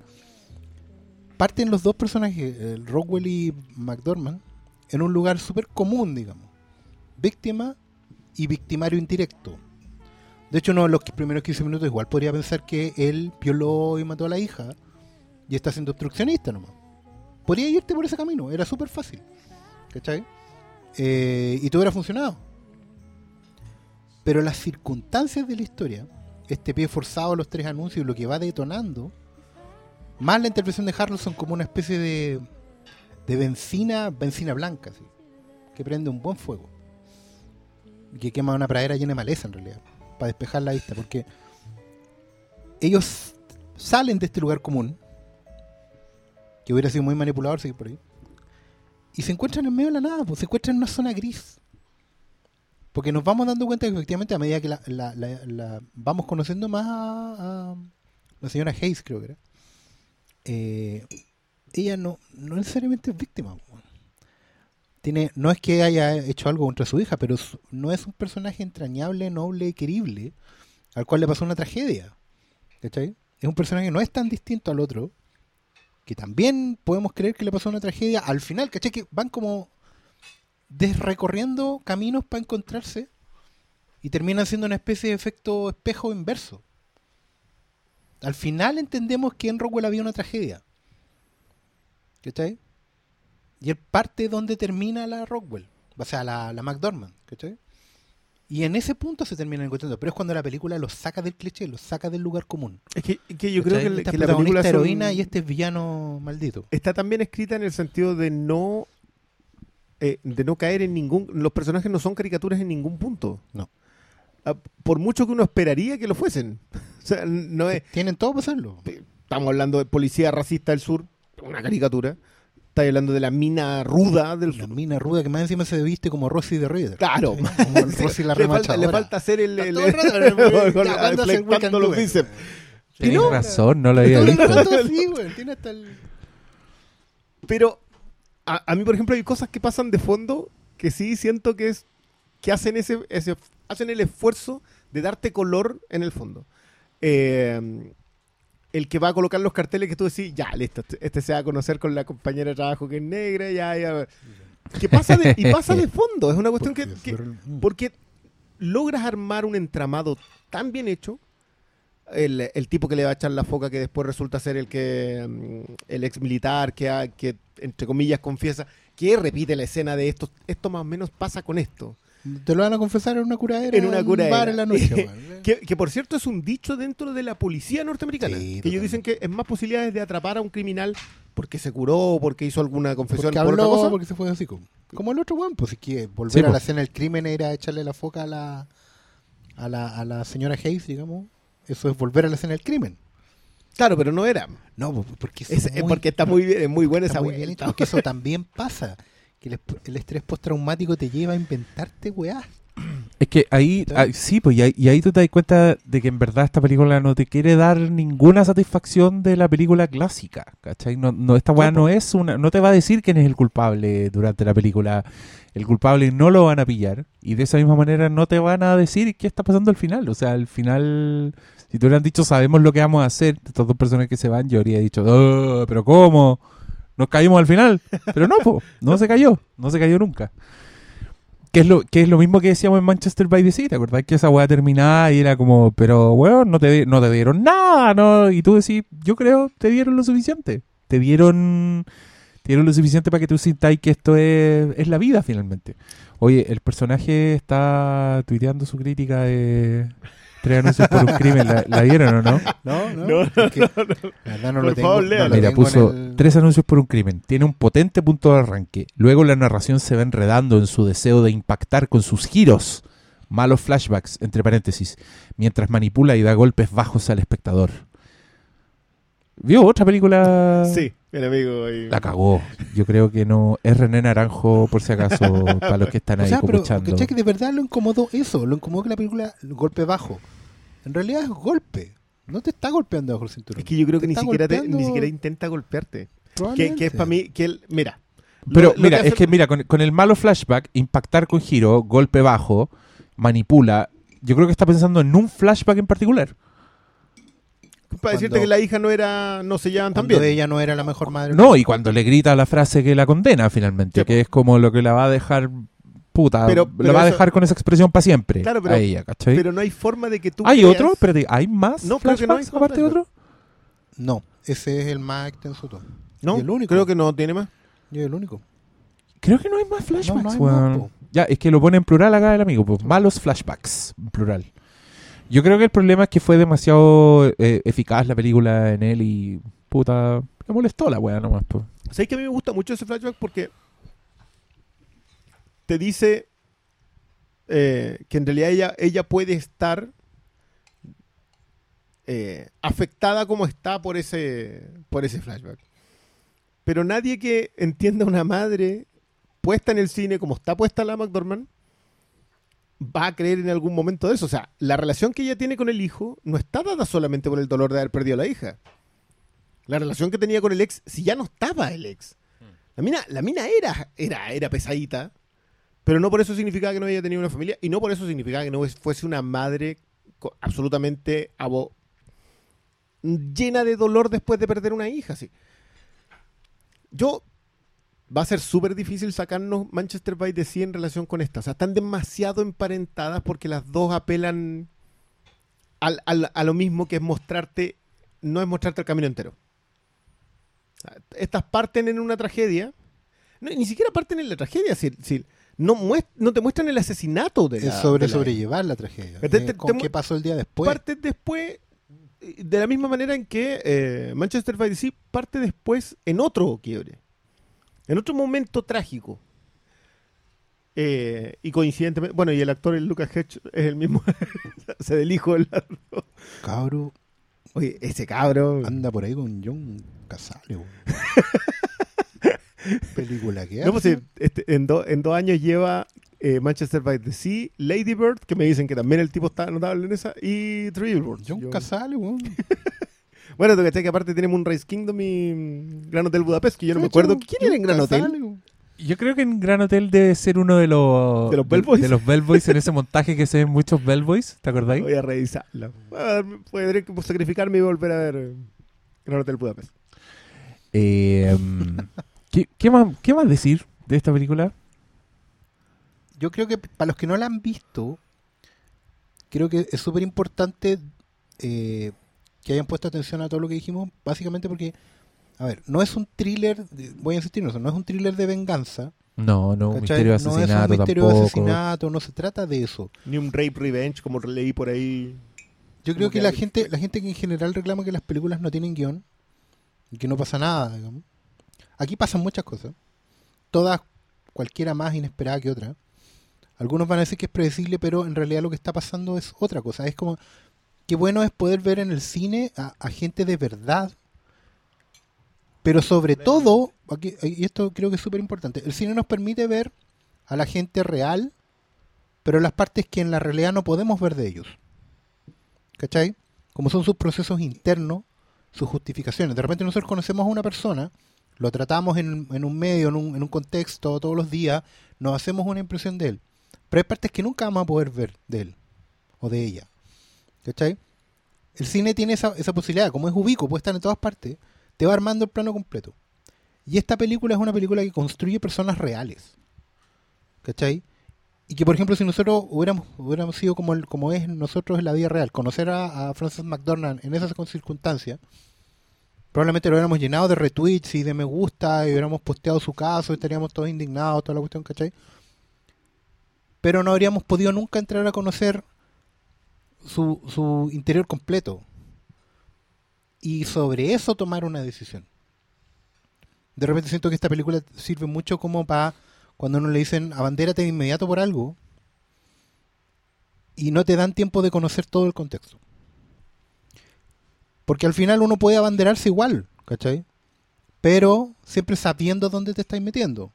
parten los dos personajes, el Rockwell y McDormand, en un lugar súper común, digamos. Víctima y victimario indirecto. De hecho, uno de los primeros 15 minutos igual podría pensar que él violó y mató a la hija y está siendo obstruccionista nomás. Podría irte por ese camino, era súper fácil. ¿Cachai? Eh, y todo hubiera funcionado. Pero las circunstancias de la historia, este pie forzado los tres anuncios, lo que va detonando, más la intervención de Harrelson como una especie de, de benzina, benzina blanca, así, que prende un buen fuego. Que quema una pradera llena de maleza en realidad, para despejar la vista, porque ellos salen de este lugar común, que hubiera sido muy manipulador seguir por ahí, y se encuentran en medio de la nada, pues se encuentran en una zona gris. Porque nos vamos dando cuenta que efectivamente a medida que la, la- la- vamos conociendo más a, a la señora Hayes, creo que era, eh, ella no, no necesariamente es víctima. Tiene, no es que haya hecho algo contra su hija, pero no es un personaje entrañable, noble y querible al cual le pasó una tragedia. ¿Cachai? Es un personaje que no es tan distinto al otro, que también podemos creer que le pasó una tragedia al final, ¿cachai? Que van como desrecorriendo caminos para encontrarse y terminan siendo una especie de efecto espejo inverso. Al final entendemos que en Rockwell había una tragedia. ¿Cachai? Y es parte donde termina la Rockwell. O sea, la, la McDormand. ¿Cachai? Y en ese punto se terminan encontrando. Pero es cuando la película los saca del cliché, los saca del lugar común. Es que, que yo creo ¿Cachai? que, Esta que la película son- heroína y este es villano maldito. está también escrita en el sentido de no eh, de no caer en ningún los personajes no son caricaturas en ningún punto No. Ah, por mucho que uno esperaría que lo fuesen o sea no es Tienen todo para hacerlo. estamos hablando de policía racista del sur una caricatura estás hablando de la mina ruda del La sur mina ruda que más encima se viste como Rosy de Reader. claro Como el Rosy la le, falta, remachadora. le falta hacer el, el- el con- ya, ¿cuándo hace el flectando los bíceps. Tienes no- razón, no lo había Todo el visto. rato así, güey. Tiene hasta el... Pero a, a mí, por ejemplo, hay cosas que pasan de fondo que sí siento que es que hacen ese, ese hacen el esfuerzo de darte color en el fondo. Eh, el que va a colocar los carteles que tú decís, ya, listo, este- este se va a conocer con la compañera de trabajo que es negra, ya, ya. Que pasa de, y pasa de fondo, es una cuestión que, Porque que- fueron- porque logras armar un entramado tan bien hecho. El, el tipo que le va a echar la foca que después resulta ser el que mm, el ex militar que, ha- que entre comillas confiesa que repite la escena de esto esto más o menos pasa con esto Te lo van a confesar en una curadera. En una un curadera. bar en la noche. Que, que, por cierto es un dicho dentro de la policía norteamericana. Sí, que ellos dicen que es más posibilidades de atrapar a un criminal porque se curó, porque hizo alguna confesión Porque por otra cosa. porque se fue así. Como, como el otro weón, pues si que volver Sí, a la escena del crimen era echarle la foca a la, a la, a la señora Hayes, digamos. Eso es volver a la escena del crimen. Claro, pero no era. No, po- porque, Es, es es muy- porque está muy bien, es muy buena está esa muy bien hecho, porque eso también pasa. Que el, el estrés postraumático te lleva a inventarte weá. Es que ahí, ahí- sí, pues y ahí, y ahí tú te das cuenta de que en verdad esta película no te quiere dar ninguna satisfacción de la película clásica, ¿cachai? No, no esta weá no es una, no te va a decir quién es el culpable durante la película. El culpable no lo van a pillar y de esa misma manera no te van a decir qué está pasando al final. O sea, al final, si te hubieran dicho sabemos lo que vamos a hacer, estas dos personas que se van, yo habría dicho, "Oh, pero ¿cómo? Nos caímos al final. Pero no, no se cayó, no se cayó nunca. Que es, lo, que es lo mismo que decíamos en Manchester by the Sea, ¿te acordás que esa weá terminaba y era como, pero weón, no te, no te dieron nada, ¿no? Y tú decís, yo creo, te dieron lo suficiente. Te dieron, te dieron lo suficiente para que tú sintáis que esto es, es la vida finalmente. Oye, el personaje está tuiteando su crítica de tres anuncios por un crimen. ¿La, la vieron o no? No, no. No, la verdad no Por lo tengo. favor, léalo. Mira, tengo puso el- tres anuncios por un crimen. Tiene un potente punto de arranque. Luego la narración se va enredando en su deseo de impactar con sus giros. Malos flashbacks, entre paréntesis, mientras manipula y da golpes bajos al espectador. ¿Vio otra película? Sí, el amigo. ahí. La cagó. Yo creo que no. Es René Naranjo, por si acaso, para los que están O ahí sea, pero escuchando. ¿cachai? que de verdad lo incomodó eso, lo incomodó que la película golpe bajo. En realidad es golpe. No te está golpeando bajo el cinturón. Es que yo creo Te que ni siquiera, te- ni siquiera intenta golpearte. Que, que es para mí, que él, mira. Pero lo- lo mira, hace- es que mira, con, con el malo flashback, impactar con giro, golpe bajo, manipula. Yo creo que está pensando en un flashback en particular. Para decirte que la hija no era, no se llevan tan bien. ella no era la mejor madre. No, y cuando le grita la frase que la condena finalmente, Sí, que es como lo que la va a dejar puta, Pero- la pero va a dejar con esa expresión para siempre Claro, pero- a ella, ¿cachai? Pero no hay forma de que tú. ¿Hay creas- otro? Espérate, ¿hay más No, creo que no hay flashbacks aparte de otro? No, ese es el más extenso todo. No, Y el único. creo que no tiene más. Yo el único. Creo que no hay más flashbacks, No, no hay weón. más, po. Ya, es que lo pone en plural acá el amigo, pues malos flashbacks, en plural. Yo creo que el problema es que fue demasiado eh, eficaz la película en él y puta, me molestó la weá nomás, pues. ¿Sabes que a mí me gusta mucho ese flashback? Porque te dice eh, que en realidad ella, ella puede estar eh, afectada como está por ese, por ese flashback. Pero nadie que entienda una madre puesta en el cine como está puesta la McDormand va a creer en algún momento de eso. O sea, la relación que ella tiene con el hijo no está dada solamente por el dolor de haber perdido a la hija. La relación que tenía con el ex, si ya no estaba el ex. La mina, la mina era, era, era pesadita, pero no por eso significaba que no había tenido una familia y no por eso significaba que no fuese una madre absolutamente abo- llena de dolor después de perder una hija. Sí. Yo va a ser súper difícil sacarnos Manchester by the Sea en relación con esta. O sea, están demasiado emparentadas porque las dos apelan al- al- a lo mismo que es mostrarte, no es mostrarte el camino entero. Estas parten en una tragedia. No, ni siquiera parten en la tragedia. Si, si no, te muestran el asesinato de la, es sobre de la- sobrellevar la tragedia. Te- te- Eh, con te- qué pasó el día después. Parte después, eh, de la misma manera en que eh, Manchester by the Sea parte después en otro quiebre. En otro momento trágico. Eh, y coincidentemente, bueno, y el actor, el Lucas Hedge, es el mismo, se del hijo del. Cabro Oye, ese cabro. anda por ahí con John Casale. Película que No, pues, hace. sí, este, en, do- en dos años lleva eh, Manchester by the Sea, Lady Bird, que me dicen que también el tipo está notable en esa, y Three Billboards. John Casale, weón. Bueno, tú cachai que aparte tiene Moonrise Kingdom y mm, Gran Hotel Budapest, que yo no me acuerdo. ¿Quién era en Gran Hotel? Yo creo que en Gran Hotel debe ser uno de los ¿De los Bellboys? de los Bellboys en ese montaje que se ven muchos Bellboys, ¿te acordáis? Voy a ver, Podré sacrificarme y volver a ver eh, Gran Hotel Budapest. Eh, mm, ¿qué, qué más, ¿Qué más decir de esta película? Yo creo que para los que no la han visto, creo que es súper importante eh, que hayan puesto atención a todo lo que dijimos, básicamente porque, a ver, no es un thriller, de- voy a insistir en eso, no es un thriller de venganza, No, no, un misterio de no es un asesinato misterio de tampoco. asesinato, no se trata de eso. Ni un rape revenge como leí por ahí. Yo creo que que la hay- gente, la gente que en general reclama que las películas no tienen guion y que no pasa nada, digamos. Aquí pasan muchas cosas. Todas, cualquiera más inesperada que otra. Algunos van a decir que es predecible, pero en realidad lo que está pasando es otra cosa. Es como, qué bueno es poder ver en el cine a, a gente de verdad. Pero sobre todo, aquí- y esto creo que es súper importante, el cine nos permite ver a la gente real, pero las partes que en la realidad no podemos ver de ellos. ¿Cachai? Como son sus procesos internos, sus justificaciones. De repente nosotros conocemos a una persona, lo tratamos en, en un medio, en un, en un contexto, todos los días, nos hacemos una impresión de él. Pero hay partes que nunca vamos a poder ver de él o de ella. ¿Cachai? El cine tiene esa, esa posibilidad, como es ubico, puede estar en todas partes, te va armando el plano completo. Y esta película es una película que construye personas reales. ¿Cachai? Y que, por ejemplo, si nosotros hubiéramos, hubiéramos sido como, el- como es nosotros en la vida real, conocer a, a Frances McDormand en esas circunstancias, probablemente lo hubiéramos llenado de retweets y de me gusta, y hubiéramos posteado su caso, y estaríamos todos indignados, toda la cuestión, ¿cachai? Pero no habríamos podido nunca entrar a conocer su, interior completo. Y sobre eso tomar una decisión. De repente siento que esta película sirve mucho como para cuando uno le dicen abandérate de inmediato por algo y no te dan tiempo de conocer todo el contexto. Porque al final uno puede abanderarse igual, ¿cachai? Pero siempre sabiendo dónde te estás metiendo,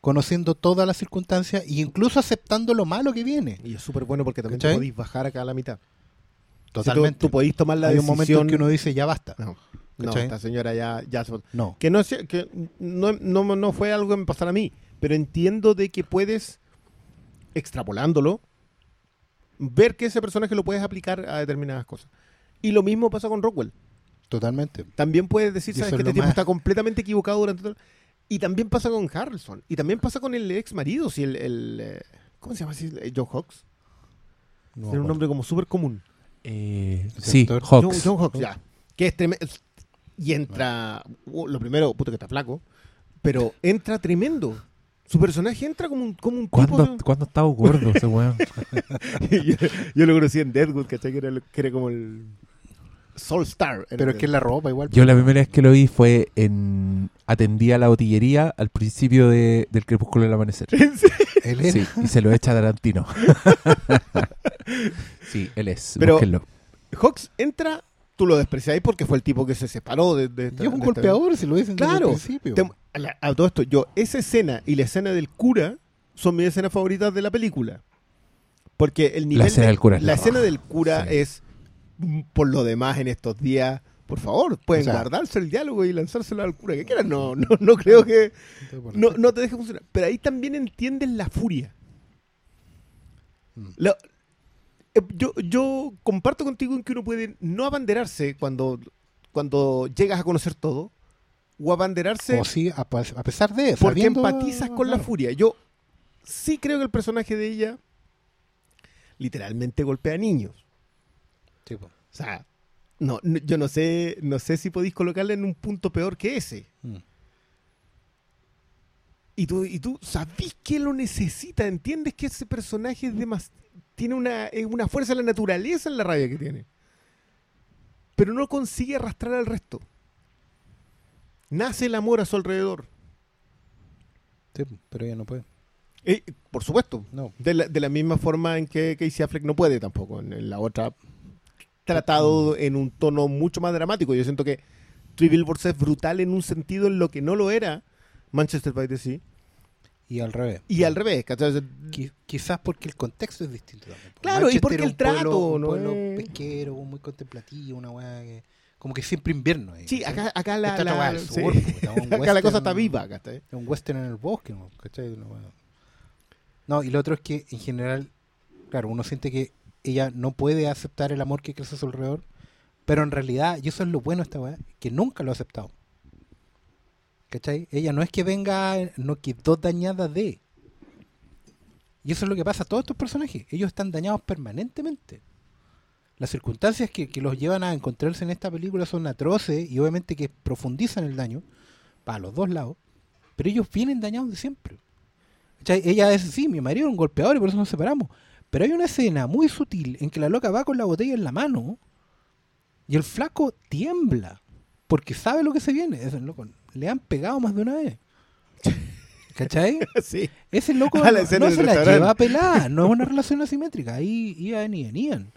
conociendo todas las circunstancias e incluso aceptando lo malo que viene. Y es súper bueno porque también podéis bajar acá a la mitad. Totalmente. Si tú, tú podéis tomar la Hay un decisión. momento en que uno dice ya basta. No, no, esta señora ya, ya se- No. Que, no, que no, no, no fue algo que me pasara a mí, pero entiendo de que puedes, extrapolándolo, ver que ese personaje lo puedes aplicar a determinadas cosas. Y lo mismo pasa con Rockwell. Totalmente. También puedes decir, sabes que es este tipo más- está completamente equivocado durante todo. Y también pasa con Harrelson. Y también pasa con el ex marido, si el, el, eh, ¿cómo se llama así? Eh, John Hawks. No Tiene un nombre como súper común. Eh, sí. Hawks. John, John Hawks, ya. Que es tremendo. Y entra. uh, Lo primero, puta que está flaco. Pero entra tremendo. Su personaje entra como un, como un tipo. ¿Cuándo, ¿Cuándo estaba gordo ese weón? yo, yo lo conocí en Deadwood, ¿cachai? Que era, que era como el. Soul Star. en Pero es que la ropa igual. Yo la primera vez que lo vi fue en... Atendía la botillería al principio de- del crepúsculo del amanecer. Él era- Sí, y se lo echa Tarantino. sí, él es. Pero- búsquenlo. Hawks entra. Tú lo despreciáis porque fue el tipo que se separó de, de esta- Y es un de esta- golpeador, si lo dicen desde el Claro. principio. Te- a, la- a todo esto, yo, esa escena y la escena del cura son mis escenas favoritas de la película. Porque el nivel. escena de- del cura es la la escena del cura Sí. es, por lo demás, en estos días. Por favor, pueden O sea- guardarse el diálogo y lanzárselo al cura que quieran. No, no, no creo que. No, no te deje funcionar. Pero ahí también entiendes la furia. Mm. Eh, yo, yo comparto contigo en que uno puede no abanderarse cuando, cuando llegas a conocer todo. O abanderarse O sí, a, a pesar de eso. porque empatizas con la furia. Yo sí creo que el personaje de ella literalmente golpea a niños. O sea, no, no- yo no sé, no sé si podéis colocarle en un punto peor que ese. Mm. Y tú, y tú sabís que lo necesita, entiendes que ese personaje es demas- tiene una, es una fuerza de la naturaleza en la rabia que tiene. Pero no consigue arrastrar al resto. Nace el amor a su alrededor. pero ella no puede. Eh, por supuesto, No. De la, de la misma forma en que Casey Affleck no puede tampoco. En la otra, tratado en un tono mucho más dramático. Yo siento que Three Billboards es brutal en un sentido en lo que no lo era Manchester by the Sea. Y al revés. Y al revés, Qui- quizás porque el contexto es distinto también. Claro, y Manchester porque es el un pueblo- trato, un ¿no? pueblo es? pesquero, muy contemplativo, una weá que... Como que siempre invierno ahí. Sí, acá, acá la, la- sí. sur, está un acá la cosa está viva, ¿cachai? Es un western en el bosque, ¿no? ¿Cachai? No, y lo otro es que en general, claro, uno siente que ella no puede aceptar el amor que crece a su alrededor, pero en realidad, y eso es lo bueno de esta weá, que nunca lo ha aceptado. ¿Cachai? Ella no es que venga, no quedó dañada de. Y eso es lo que pasa a todos estos personajes. Ellos están dañados permanentemente. Las circunstancias que, que los llevan a encontrarse en esta película son atroces y obviamente que profundizan el daño para los dos lados. Pero ellos vienen dañados de siempre. ¿Cachai? Ella es, sí, mi marido era un golpeador y por eso nos separamos. Pero hay una escena muy sutil en que la loca va con la botella en la mano y el flaco tiembla porque sabe lo que se viene. Ese loco, le han pegado más de una vez. ¿Cachai? sí. Ese loco A la no, escena no del se la lleva pelada, no es una relación asimétrica. Ahí iban, iban, iban.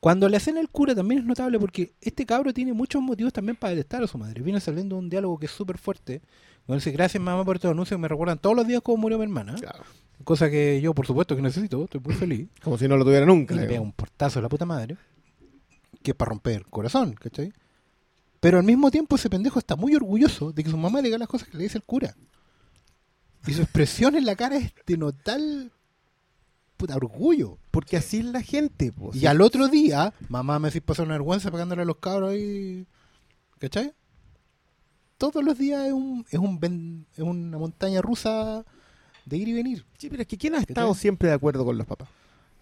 Cuando le hacen el cura también es notable porque este cabro tiene muchos motivos también para detestar a su madre. Viene saliendo un diálogo que es súper fuerte. Donde dice, gracias mamá por estos anuncios que me recuerdan todos los días cómo murió mi hermana. Claro. Cosa que yo por supuesto que necesito, estoy muy feliz. Como si no lo tuviera nunca. Y le pega un portazo a la puta madre. Que es para romper el corazón, ¿cachai? Pero al mismo tiempo ese pendejo está muy orgulloso de que su mamá le diga las cosas que le dice el cura. Y su expresión en la cara es de notal puta orgullo. Porque así es la gente. po. Y al otro día, mamá me decís pasar una vergüenza pagándole a los cabros ahí. ¿Cachai? Todos los días es un, es un es una montaña rusa de ir y venir. Sí, pero es que ¿quién ha ¿Qué estado siempre de acuerdo con los papás?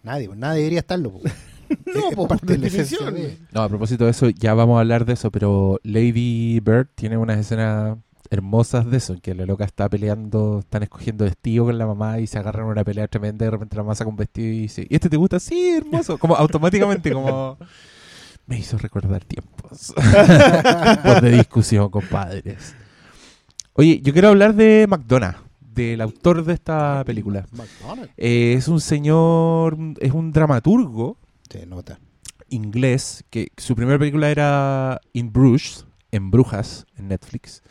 Nadie, pues, nadie debería estarlo. pues. No, Es parte por de la esencia de- No, a propósito de eso, ya vamos a hablar de eso, pero Lady Bird tiene unas escenas hermosas de eso, en que la loca está peleando, están escogiendo vestido con la mamá y se agarran una pelea tremenda y de repente la mamá saca un vestido y dice, ¿y este te gusta? Sí, hermoso. Como automáticamente, como... Me hizo recordar tiempos Tiempos de discusión con padres. Oye, yo quiero hablar de McDonough, del autor de esta película. McDonald's. Eh, es un señor, es un dramaturgo Se nota. inglés que su primera película era In Bruges, en Brujas, en Netflix.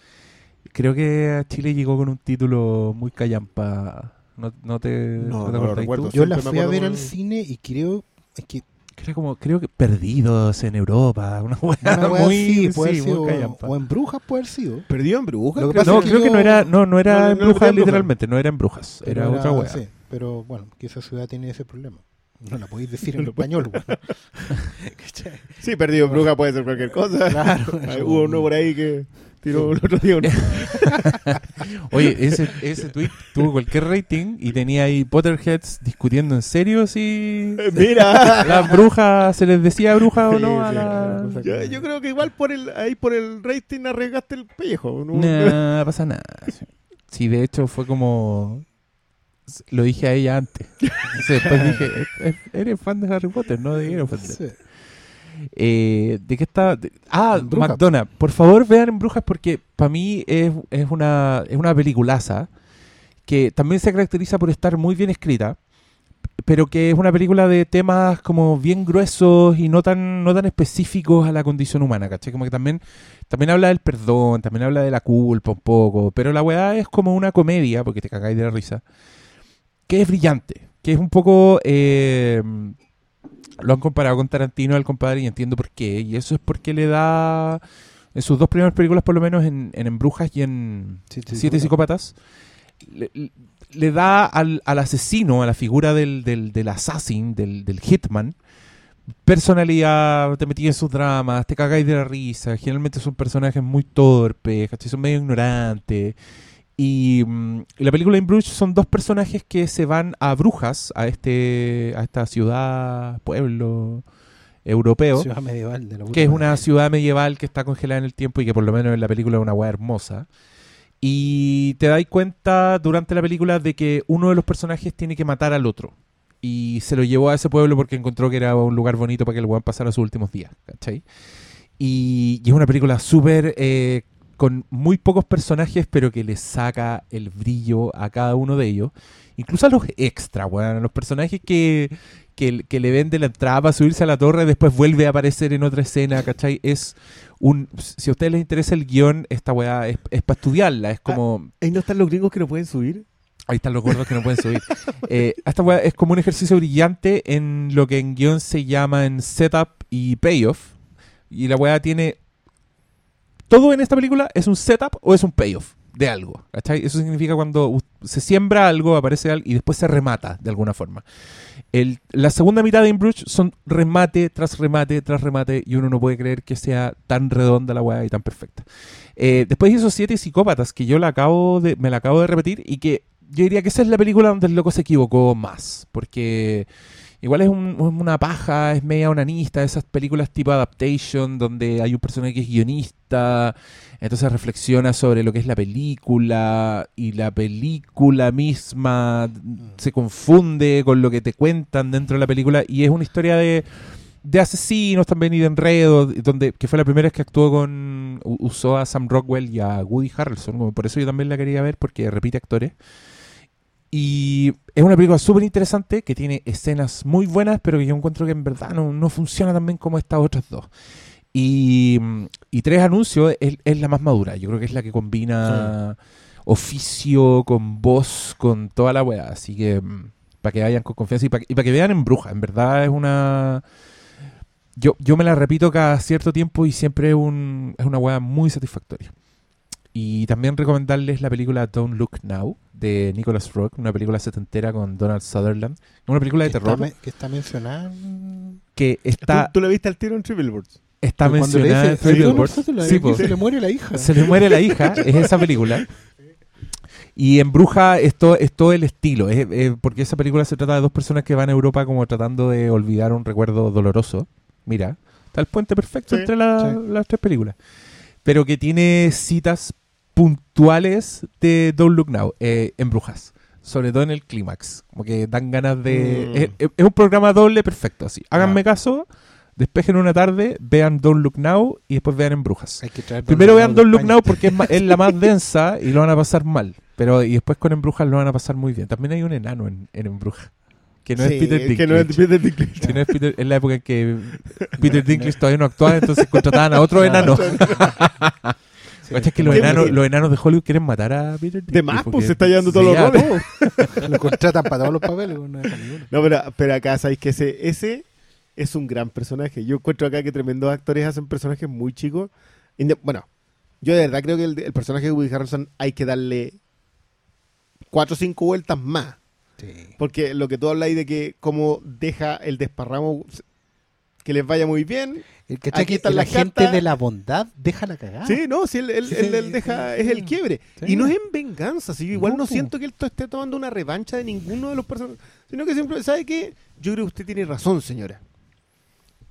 Creo que a Chile llegó con un título muy callampa. ¿No, no te, No, no te no lo recuerdo. tú? Yo la fui a ver al cine y creo es que Que Era como, creo que Perdidos en Europa. Una hueá muy, así, puede sí, sido, muy o en Brujas puede haber sido. ¿Perdido en Brujas? Lo que Creo pasa No, es que creo que no era, no, no era No, no, en Brujas era en Brujas. literalmente, no era en Brujas, pero era otra hueá. sí, pero bueno, que esa ciudad tiene ese problema. No la podéis decir en español. ¿Cachai? Sí, perdido en Brujas puede ser cualquier cosa. Claro. Hubo uno por ahí que tiró el otro día. un- Oye, ese, ese tweet tuvo cualquier rating y tenía ahí Potterheads discutiendo en serio si Mira. las brujas, se les decía bruja o Sí, no a sí, la... una cosa Yo, yo creo que igual por el ahí por el rating arriesgaste el pellejo. ¿no? Pasa nada. Sí, de hecho fue como... Lo dije a ella antes. Entonces después dije, "Eh, eh, eres fan de Harry Potter, no de Game Sí. Eh, ¿De qué está? de- ah, Brujas. McDonald's. Por favor, vean en Brujas porque para mí es, es una, es una peliculaza que también se caracteriza por estar muy bien escrita, pero que es una película de temas como bien gruesos y no tan, no tan específicos a la condición humana, ¿cachai? Como que también, también habla del perdón, también habla de la culpa un poco, pero la weá es como una comedia, porque te cagáis de la risa, que es brillante, que es un poco... eh, lo han comparado con Tarantino al compadre y entiendo por qué. Y eso es porque le da, en sus dos primeras películas por lo menos, en, en Embrujas y en Siete Psicópatas, le, le da al, al asesino, a la figura del, del, del assassin, del, del hitman, personalidad, te metí en sus dramas, te cagáis de la risa. Generalmente son personajes muy torpes, ¿cachai? son medio ignorantes. Y, mm, y la película In Bruges son dos personajes que se van a Brujas, a este a esta ciudad, pueblo europeo, Ciudad medieval de la que es una ciudad medieval que está congelada en el tiempo y que por lo menos en la película es una weá hermosa. Y te das cuenta durante la película de que uno de los personajes tiene que matar al otro. Y se lo llevó a ese pueblo porque encontró que era un lugar bonito para que el weón pasara sus últimos días. ¿Cachai? Y, y es una película súper eh, con muy pocos personajes, pero que le saca el brillo a cada uno de ellos. Incluso a los extras, weón. A los personajes que, que, que le vende la entrada para subirse a la torre, después vuelve a aparecer en otra escena, ¿cachai? Es un. Si a ustedes les interesa el guion, esta weá es, es para estudiarla. Es como. Ahí no están los gringos que no pueden subir. Ahí están los gordos que no pueden subir. Eh, esta weá es como un ejercicio brillante en lo que en guion se llama en setup y payoff. Y la weá tiene. Todo en esta película es un setup o es un payoff de algo. ¿cachai? Eso significa cuando se siembra algo, aparece algo y después se remata de alguna forma. La segunda mitad de In Bruges son remate tras remate tras remate y uno no puede creer que sea tan redonda la weá y tan perfecta. Eh, después hizo Siete Psicópatas, que yo la acabo de, me la acabo de repetir y que yo diría que esa es la película donde el loco se equivocó más. Porque igual es un- una paja, es media onanista, esas películas tipo Adaptation, donde hay un personaje que es guionista, entonces reflexiona sobre lo que es la película, y la película misma se confunde con lo que te cuentan dentro de la película, y es una historia de, de asesinos también y de enredos, donde, que fue la primera vez que actuó con, usó a Sam Rockwell y a Woody Harrelson, por eso yo también la quería ver, porque repite actores. Y es una película súper interesante que tiene escenas muy buenas, pero que yo encuentro que en verdad no, no funciona tan bien como estas otras dos. Y, mm, y Tres Anuncios es, es la más madura. Yo creo que es la que combina oficio con voz, con toda la weá. Así que para que vayan con confianza y para que vean en Bruja. En verdad es una... Yo, yo me la repito cada cierto tiempo y siempre es, un, es una weá muy satisfactoria. Y también recomendarles la película Don't Look Now de Nicholas Rock, una película setentera con Donald Sutherland. Una película de que terror Está, que está mencionada. en- que ¿Tú, está, tú lo viste al tiro en Triple Boards. está mencionada en que po. se le muere la hija. Se le muere la hija, es esa película. Y en Bruja es todo, es todo el estilo, es- es- porque esa película se trata de dos personas que van a Europa como tratando de olvidar un recuerdo doloroso. Mira, está el puente perfecto Sí, entre la- sí. las tres películas. Pero que tiene citas puntuales de Don't Look Now, eh, en Brujas. Sobre todo en el clímax. Como que dan ganas de... Mm. Es, es- es un programa doble perfecto, así. Háganme Ah. caso, despejen una tarde, vean Don't Look Now y después vean en Brujas. Hay que traer Primero vean Don't Look. Now porque es, es la más densa y lo van a pasar mal. Pero y después con Embrujas lo van a pasar muy bien. También hay un enano en, en Embruja. Que no Sí, es Peter Dinklage. Que no es Peter Dinklage. Que no es Peter- es la época en que Peter Dinklage todavía no actuaba, entonces contrataban a otro enano. Sí, ¿Cachai que sí, los enanos, bien. los enanos de Hollywood quieren matar a Peter Dinklage? De más, pues se está llevando todos los roles. Lo contratan para todos los papeles. no uno. No, pero, pero acá sabéis que ese, ese es un gran personaje. Yo encuentro acá que tremendos actores hacen personajes muy chicos. Bueno, yo de verdad creo que el, el personaje de Woody Harrelson hay que darle cuatro o cinco vueltas más. Sí. Porque lo que tú habláis de que como deja el desparramo que les vaya muy bien. El que Aquí están la gente cartas. de la bondad deja la cagada. Sí, no, él, él- Sí, él- él sí, deja, sí. es el quiebre. Y no es en venganza, si yo igual no, siento que él esté tomando una revancha de ninguno de los personajes, sino que siempre, ¿sabe qué? Yo creo que usted tiene razón, señora.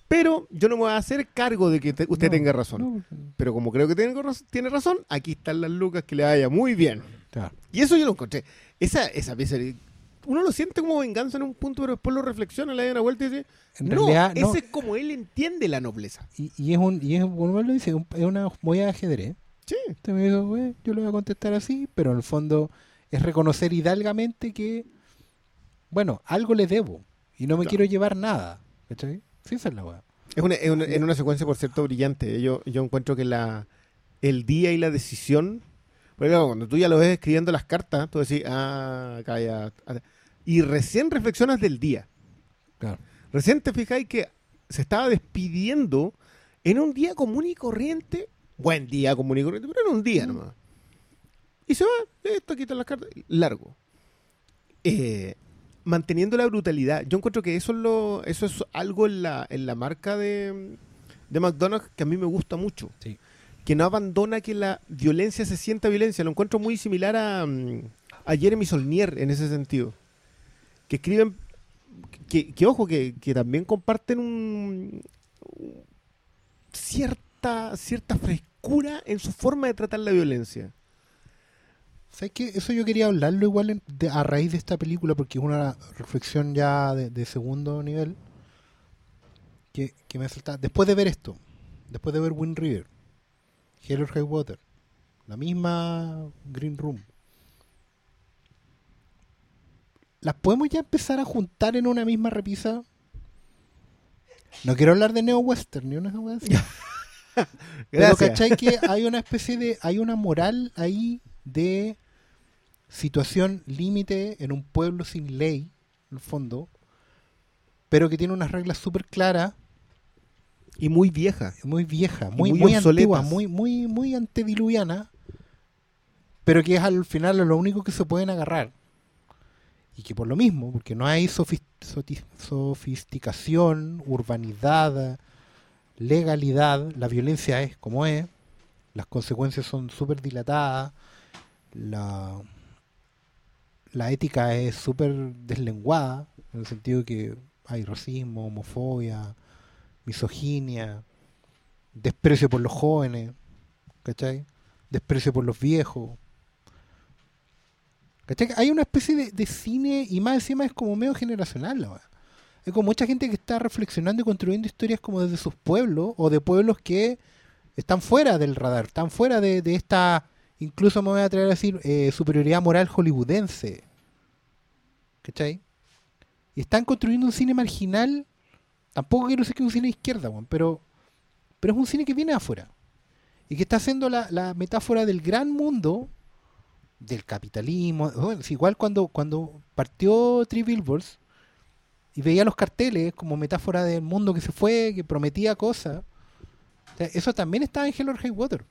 Pero yo no me voy a hacer cargo de que te- usted No, tenga razón. no, Pero como creo que tiene razón, aquí están las lucas que le vaya muy bien. claro. Y eso yo lo encontré. Esa, esa pieza, uno lo siente como venganza en un punto, pero después lo reflexiona, le da una vuelta y dice, En no, realidad, no. ese es como él entiende la nobleza. Y, y es un, y es, como él lo dice, un- es una muy de ajedrez. Sí. Usted me dijo, "Güey, yo lo voy a contestar así, pero en el fondo es reconocer hidalgamente que, bueno, algo le debo y no me Claro. quiero llevar nada. ¿Cachai? Sí, esa es la weá. Es una, es una- en una secuencia, por cierto, brillante. Yo, yo encuentro que la, el día y la decisión. Porque claro, cuando tú ya lo ves escribiendo las cartas, tú decís, ah, acá ya. Ah". Y recién reflexionas del día. Claro. Recién te fijáis que se estaba despidiendo en un día común y corriente. Buen día común y corriente, pero en un día nomás. Y se va, esto quitan las cartas, largo. Eh, manteniendo la brutalidad. Yo encuentro que eso es, lo, eso es algo en la, en la marca de, de McDonald's que a mí me gusta mucho. Sí. Que no abandona que la violencia se sienta violencia. Lo encuentro muy similar a, mm, a Jeremy Solnier en ese sentido. Que escriben, que, ojo, que, también comparten un, cierta, cierta frescura en su forma de tratar la violencia. ¿Sabes qué? Eso yo quería hablarlo igual en- de- a raíz de esta película, porque es una reflexión ya de, segundo nivel que, que me salta. Después de ver esto, después de ver Wind River, Hell or la misma Green Room, ¿las podemos ya empezar a juntar en una misma repisa? No quiero hablar de Neo Western ni una así. Pero. ¿cachai que hay una especie de, hay una moral ahí de situación límite en un pueblo sin ley, en el fondo, pero que tiene unas reglas súper claras, Y muy vieja. muy vieja, muy, muy muy, antigua, muy, muy, muy antediluviana, pero que es al final lo único que se pueden agarrar. Y que por lo mismo, porque no hay sofisticación, urbanidad, legalidad, la violencia es como es, las consecuencias son súper dilatadas, la, la ética es súper deslenguada, en el sentido que hay racismo, homofobia, misoginia, desprecio por los jóvenes, ¿cachai? Desprecio por los viejos. ¿Cachai? Hay una especie de, cine y más encima es como medio generacional. la. Hay como mucha gente que está reflexionando y construyendo historias como desde sus pueblos o de pueblos que están fuera del radar, están fuera de, esta, incluso me voy a atrever a decir, eh, superioridad moral hollywoodense. ¿Cachai? Y están construyendo un cine marginal. Tampoco quiero decir que es un cine de izquierda, pero, pero es un cine que viene afuera. Y que está haciendo la metáfora del gran mundo, del capitalismo. Igual cuando, cuando partió Three Billboards y veía los carteles como metáfora del mundo que se fue, que prometía cosas. Eso también está en Hell or Water.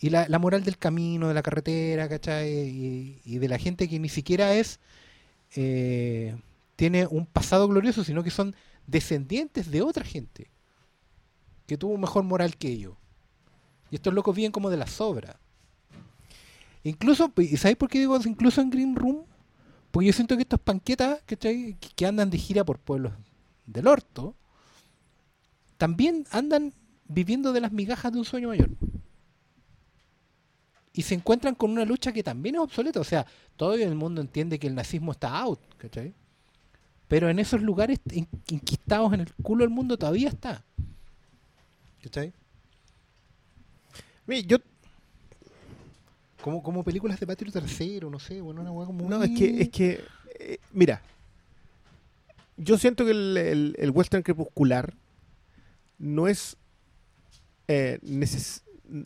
Y la, la moral del camino, de la carretera, ¿cachai? Y, y de la gente que ni siquiera es. eh, tiene un pasado glorioso, sino que son descendientes de otra gente que tuvo mejor moral que ellos. Y estos locos viven como de la sobra. Incluso, ¿y sabéis por qué digo incluso en Green Room? Porque yo siento que estos panquetas que que andan de gira por pueblos del orto, también andan viviendo de las migajas de un sueño mayor. Y se encuentran con una lucha que también es obsoleta. O sea, todo el mundo entiende que el nazismo está out, ¿cachai? Pero en esos lugares enquistados en el culo del mundo todavía está. ¿Cachai? Yo, Como, como películas de Patrio Tercero, no sé, bueno, una hueá como no, muy- es que, es que, eh, mira, yo siento que el, el- el western crepuscular no es, eh, neces-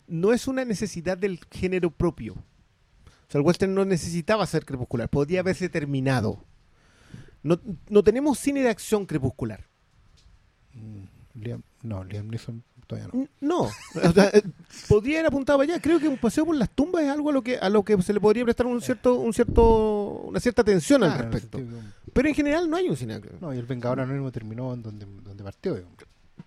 no es una necesidad del género propio. O sea, el western no necesitaba ser crepuscular, podía haberse terminado. No, no tenemos cine de acción crepuscular. Mm, Liam- no, Liam Neeson todavía no. No, o sea, eh, podría ir apuntado allá. Creo que un paseo por las tumbas es algo a lo que a lo que se le podría prestar un cierto un cierto una cierta atención al Ah, respecto. sentido Pero en general no hay un cine. No, y el Vengador Anónimo terminó en donde, donde partió. digamos.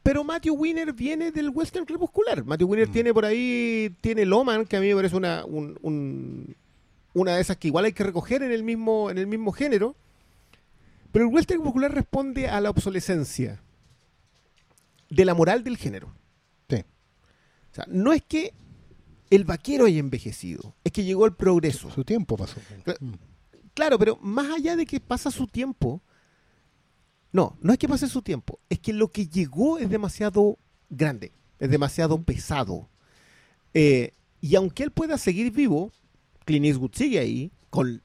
Pero Matthew Winner viene del western crepuscular. Matthew Winner Mm. tiene por ahí tiene Loman que a mí me parece una un- un- una de esas que igual hay que recoger en el mismo en el mismo género. Pero el western crepuscular responde a la obsolescencia de la moral del género. O sea, no es que el vaquero haya envejecido, es que llegó el progreso. Su tiempo pasó. Mm. Claro, pero más allá de que pasa su tiempo, no, no es que pase su tiempo, es que lo que llegó es demasiado grande, es demasiado pesado. Eh, y aunque él pueda seguir vivo, Clint Eastwood sigue ahí, con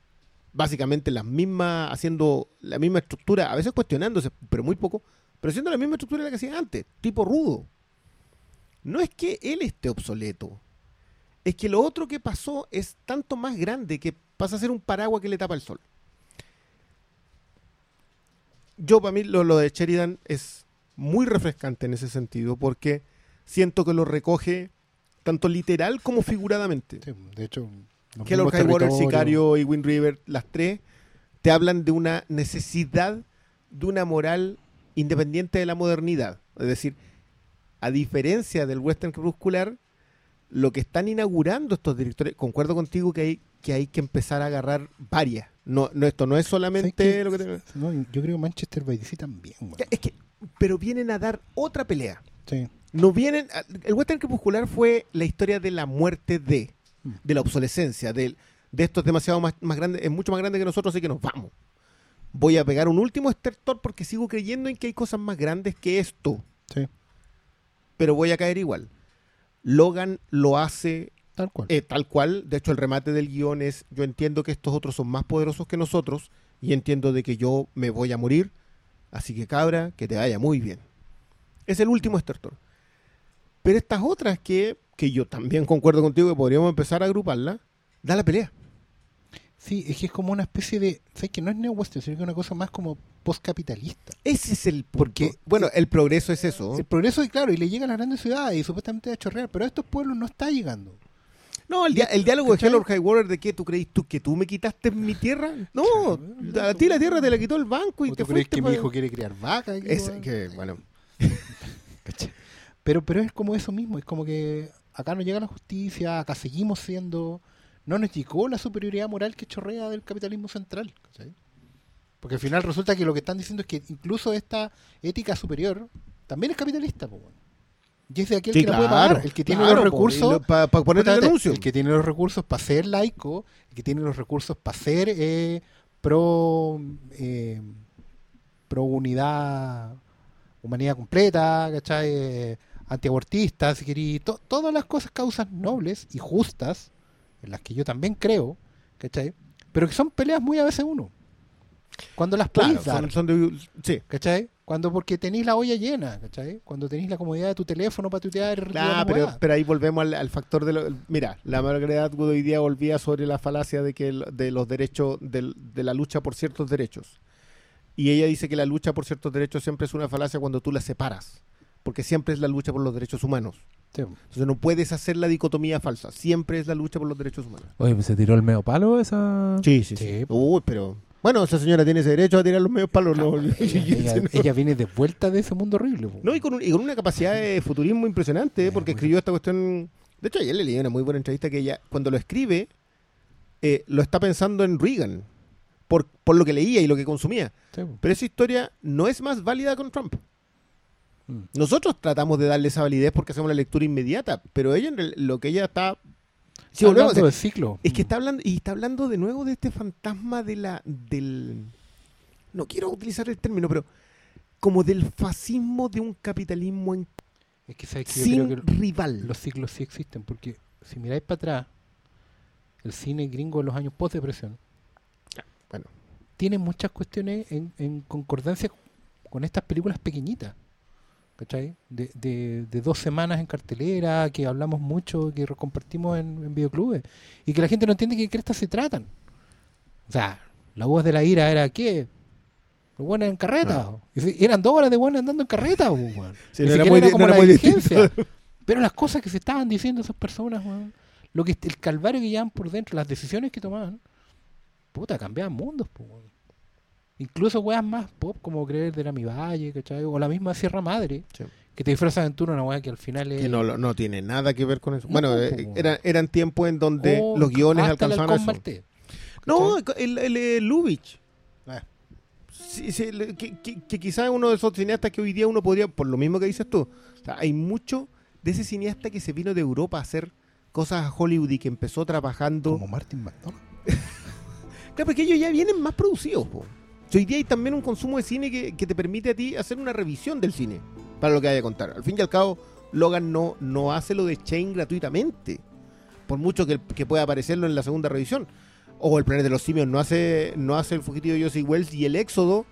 básicamente las mismas, haciendo la misma estructura, a veces cuestionándose, pero muy poco, pero haciendo la misma estructura de la que hacía antes, tipo rudo. No es que él esté obsoleto, es que lo otro que pasó es tanto más grande que pasa a ser un paraguas que le tapa el sol. Yo, para mí, lo, lo de Sheridan es muy refrescante en ese sentido, porque siento que lo recoge tanto literal como figuradamente. Sí, de hecho, mismos Highwater, Sicario y Wind River, las tres, te hablan de una necesidad de una moral independiente de la modernidad. Es decir, a diferencia del western crepuscular, lo que están inaugurando estos directores, concuerdo contigo que hay que, hay que empezar a agarrar varias. No, no esto no es solamente lo que No, yo creo que Manchester by the Sea también. Es que, pero vienen a dar otra pelea. Sí. No vienen. El western crepuscular fue la historia de la muerte de, Mm. de la obsolescencia, del- de, esto es demasiado más, más grande, es mucho más grande que nosotros, así que nos vamos. Voy a pegar un último estertor porque sigo creyendo en que hay cosas más grandes que esto, Sí, pero voy a caer igual. Logan lo hace tal cual. eh, tal cual. De hecho, el remate del guion es: yo entiendo que estos otros son más poderosos que nosotros y entiendo de que yo me voy a morir. Así que, cabra, que te vaya muy bien. Es el último estertor. Pero estas otras que, que yo también concuerdo contigo que podríamos empezar a agruparla, da la pelea. Sí, es que es como una especie de. ¿Sabes que no es neo-western, sino que es una cosa más como postcapitalista? Ese es el. Porque- bueno, el progreso es eso. El progreso, y claro, y le llega a las grandes ciudades y supuestamente a chorrear, pero a estos pueblos no está llegando. No, el, diálogo de. Hell or High Water de que tú creís tú que tú me quitaste mi tierra. No, a ti la tierra te la quitó el banco y ¿O te tú crees que mi hijo quiere criar vacas? weón? que, bueno, Pero, pero es como eso mismo, es como que acá no llega la justicia, acá seguimos siendo, no nos llegó la superioridad moral que chorrea del capitalismo central. ¿cachai? Porque al final resulta que lo que están diciendo es que incluso esta ética superior también es capitalista. po, y es de aquel Sí, que la puede pagar, el que tiene claro, los recursos. Para poner el anuncio. El que tiene los recursos para ser laico, el que tiene los recursos para ser eh, pro, eh, pro unidad, humanidad completa, ¿cachai? Eh, antiabortista, si to- todas las cosas, causas nobles y justas, en las que yo también creo, ¿cachai? Pero que son peleas muy a veces uno. Cuando las Claro, podéis dar, son, son de- sí. ¿cachai? Cuando porque tenéis la olla llena, ¿cachai? Cuando tenéis la comodidad de tu teléfono para tutear la pero, pero ahí volvemos al, al factor de lo, mira, la Margaret Atwood hoy día volvía sobre la falacia de que el- de los derechos del- de la lucha por ciertos derechos. Y ella dice que la lucha por ciertos derechos siempre es una falacia cuando tú la separas, porque siempre es la lucha por los derechos humanos. Sí. Entonces no puedes hacer la dicotomía falsa, siempre es la lucha por los derechos humanos. Oye, pues se tiró el medio palo esa. Sí, sí, sí. sí. Uy, pero bueno, esa señora tiene ese derecho a tirar los medios palos, no. ella, ella- ella viene de vuelta de ese mundo horrible. po. No, y con, un- y con una capacidad de futurismo impresionante, Eh, porque escribió esta cuestión. De hecho, ayer le leí una muy buena entrevista que ella, cuando lo escribe, eh, lo está pensando en Reagan, por, por lo que leía y lo que consumía. Sí. Pero esa historia no es más válida con Trump. Mm. Nosotros tratamos de darle esa validez porque hacemos la lectura inmediata, pero ella, lo que ella está. Volvemos, hablando del ciclo. es que está hablando, y está hablando de nuevo de este fantasma de la, del, no quiero utilizar el término, pero como del fascismo de un capitalismo en- Es que, ¿sabes yo sin creo que rival. los ciclos sí existen, porque si miráis para atrás, el cine gringo de los años post-depresión Bueno, tiene muchas cuestiones en, en concordancia con estas películas pequeñitas. ¿Cachai? De, de, de dos semanas en cartelera, que hablamos mucho, que compartimos en, en videoclubes, y que la gente no entiende que crestas se tratan. O sea, la voz de la ira era ¿qué? Los buenos en carreta. Si- eran dos horas de buenos andando en carreta. Sí, no era muy como no era la diligencia. Pero las cosas que se estaban diciendo esas personas, weón, lo que el calvario que llevaban por dentro, las decisiones que tomaban, puta, cambiaban mundos, po, weón. Incluso weas más pop como creer de la mi valle, ¿cachai? O la misma Sierra Madre, Sí. que te disfraza de aventura una wea que al final es. que no, no tiene nada que ver con eso. No, bueno, eh, era- eran tiempos en donde o los guiones el alcanzaban halcón eso. No, el, el, el Lubitsch. Ah. Sí, sí, le- que, que, que quizás uno de esos cineastas que hoy día uno podría, por lo mismo que dices tú, o sea, hay mucho de ese cineasta que se vino de Europa a hacer cosas a Hollywood y que empezó trabajando. como Martin McDonald. Claro, porque ellos ya vienen más producidos. po. Si Hoy día hay también un consumo de cine que, que te permite a ti hacer una revisión del cine para lo que haya a contar. Al fin y al cabo, Logan no, no hace lo de Chain gratuitamente, por mucho que, que pueda aparecerlo en la segunda revisión. O El Planeta de los Simios no hace, no hace El Fugitivo de Josie Wells y El Éxodo.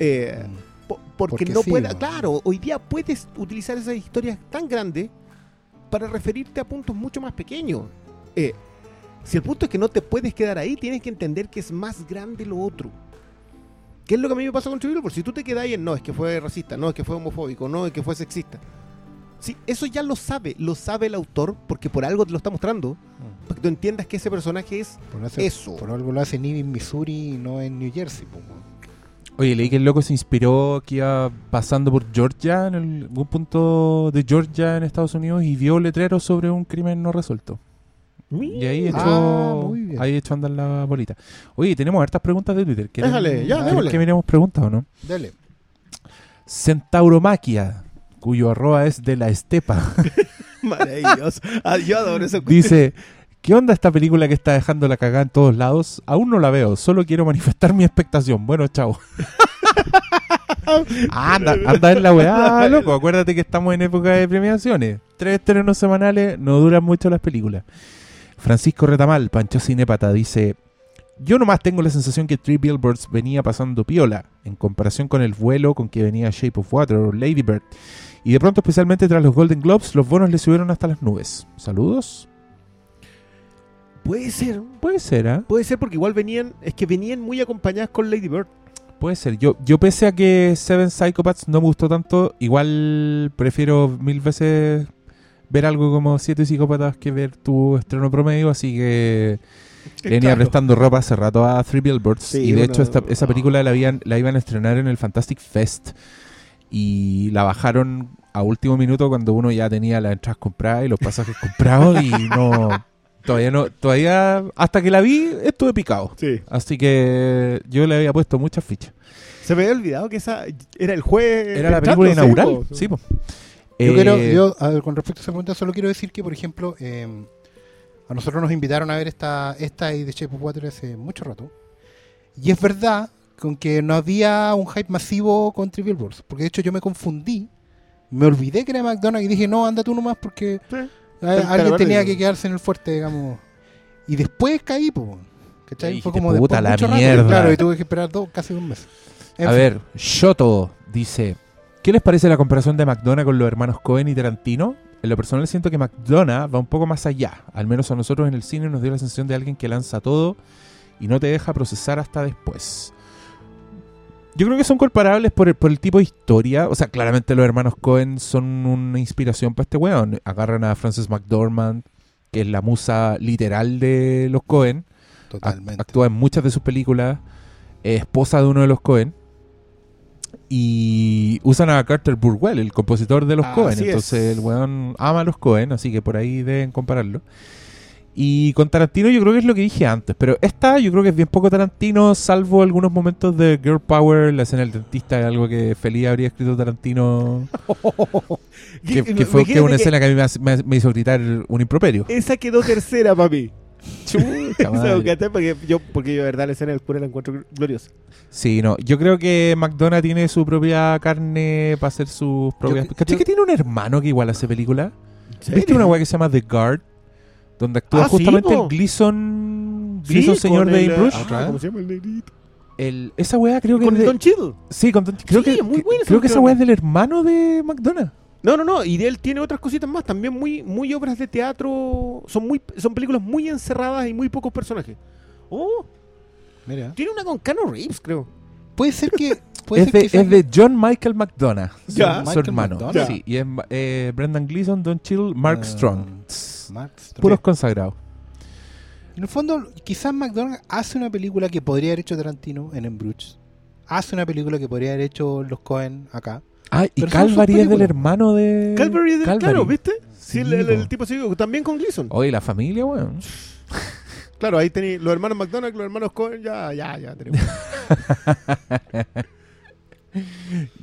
eh, po- porque, Porque no sí, pueda, claro, hoy día puedes utilizar esas historias tan grandes para referirte a puntos mucho más pequeños. Eh, si el punto es que no te puedes quedar ahí, tienes que entender que es más grande lo otro. ¿Qué es lo que a mí me pasa con Trivial? Porque si tú te quedas ahí en no, es que fue racista, no, es que fue homofóbico, no, es que fue sexista. Sí, eso ya lo sabe, lo sabe el autor porque por algo te lo está mostrando, para que tú entiendas que ese personaje es Por, eso- eso. por algo lo hace en Missouri y no en New Jersey. weón. Oye, leí que el loco se inspiró que iba pasando por Georgia, en el- algún punto de Georgia en Estados Unidos, y vio letreros sobre un crimen no resuelto. Y ahí echó, Ah, ahí echó a andar la bolita. Oye, tenemos hartas preguntas de Twitter. ¿Quieren- Déjale, ya, ¿quieren démosle. que miremos preguntas o no? Dale. Centauromaquia, cuyo arroba es de la estepa, Maravilloso. Ah, yo adoro eso. dice... ¿Qué onda esta película que está dejando la cagada en todos lados? Aún no la veo, solo quiero manifestar mi expectación. Bueno, chao. anda, anda en la weá, loco. Acuérdate que estamos en época de premiaciones. Tres estrenos semanales, no duran mucho las películas. Francisco Retamal, Pancho Cinepata, dice: Yo nomás tengo la sensación que Three Billboards venía pasando piola en comparación con el vuelo con que venía Shape of Water o Lady Bird. Y de pronto, especialmente tras los Golden Globes, los bonos le subieron hasta las nubes. Saludos. Puede ser, Puede ser, ¿ah? puede ser porque igual venían, es que venían muy acompañadas con Lady Bird. Puede ser. Yo, yo pese a que Seven Psychopaths no me gustó tanto, igual prefiero mil veces ver algo como Siete Psicópatas que ver tu estreno promedio, así que le venía Claro. prestando ropa hace rato a Three Billboards. Sí, y de una- hecho esta- esa película la, habían, la iban a estrenar en el Fantastic Fest y la bajaron a último minuto cuando uno ya tenía las entradas compradas y los pasajes comprados y no, Todavía no, todavía, hasta que la vi, estuve picado. Sí. Así que yo le había puesto muchas fichas. Se me había olvidado que esa era el juez. Era la película sí, inaugural. po. Sí, po. Yo Eh, quiero, yo, a ver, con respecto a esa pregunta, solo quiero decir que, por ejemplo, eh, a nosotros nos invitaron a ver esta, esta y The Shape of Water hace mucho rato. Y es verdad con que no había un hype masivo con Trivial Billboards. Porque de hecho yo me confundí, me olvidé que era McDonald's y dije, no, anda tú nomás porque Sí. a- Tal- alguien tenía que quedarse en el fuerte, digamos. Y después caí, pues. ¿Cachai? Fue como "Puta, después la mucho rato, mierda". Claro, y tuve que esperar dos, casi meses. En a fin. ver, Shoto dice: ¿Qué les parece la comparación de McDonough con los hermanos Cohen y Tarantino? En lo personal siento que McDonough va un poco más allá. Al menos a nosotros en el cine nos dio la sensación de alguien que lanza todo y no te deja procesar hasta después. Yo creo que son comparables por el, por el tipo de historia. O sea, claramente los hermanos Cohen son una inspiración para este weón. Agarran a Frances McDormand, que es la musa literal de los Cohen. Totalmente. Actúa en muchas de sus películas. Es esposa de uno de los Cohen. Y usan a Carter Burwell, el compositor de los Así Cohen. es. Entonces el weón ama a los Cohen, así que por ahí deben compararlo. Y con Tarantino yo creo que es lo que dije antes, pero esta yo creo que es bien poco Tarantino, salvo algunos momentos de Girl Power, la escena del dentista, es algo que feliz habría escrito Tarantino, que, que fue que una escena que a mí me hizo gritar un improperio. Esa quedó tercera para mí. Chuta Esa, madre. porque yo, porque yo de verdad la escena del cura la encuentro gloriosa. Sí, no. Yo creo que McDonough tiene su propia carne para hacer sus propias. Yo- ¿Cachai yo- que tiene un hermano que igual hace película? ¿Viste una weá que se llama The Guard? Donde actúa Ah, sí, justamente po. el Gleason. Sí, Gleason, señor con de el, Bruce. ah, ¿Cómo se llama el negrito? El- esa weá creo que Con es de- Don Cheadle. Sí, con Don- creo Sí, que, muy buena esa creo que esa weá es del hermano de McDonough. No, no, no. Y de él tiene otras cositas más. También muy, muy obras de teatro. Son muy, son películas muy encerradas y muy pocos personajes. Oh, Mira. tiene una con Cano Reeves, creo. Puede ser que. Puede Es ser de, que sea- es de John Michael McDonough. Su, Ya. su Michael hermano. McDonough. Sí, y es eh, Brendan Gleeson, Don Chill, Mark Ah, Strong. Mark Strong. Puros consagrados. En el fondo, quizás McDonald's hace una película que podría haber hecho Tarantino en Bruges. Hace una película que podría haber hecho los Cohen acá. Ah, y Pero Calvary es del hermano de. Calvary, del- claro, ¿viste? Sí, el, el- el po. tipo se también con Gleason. Oye, la familia, weón. Claro, ahí tenéis los hermanos McDonald's, los hermanos Cohen, ya, ya, ya tenemos.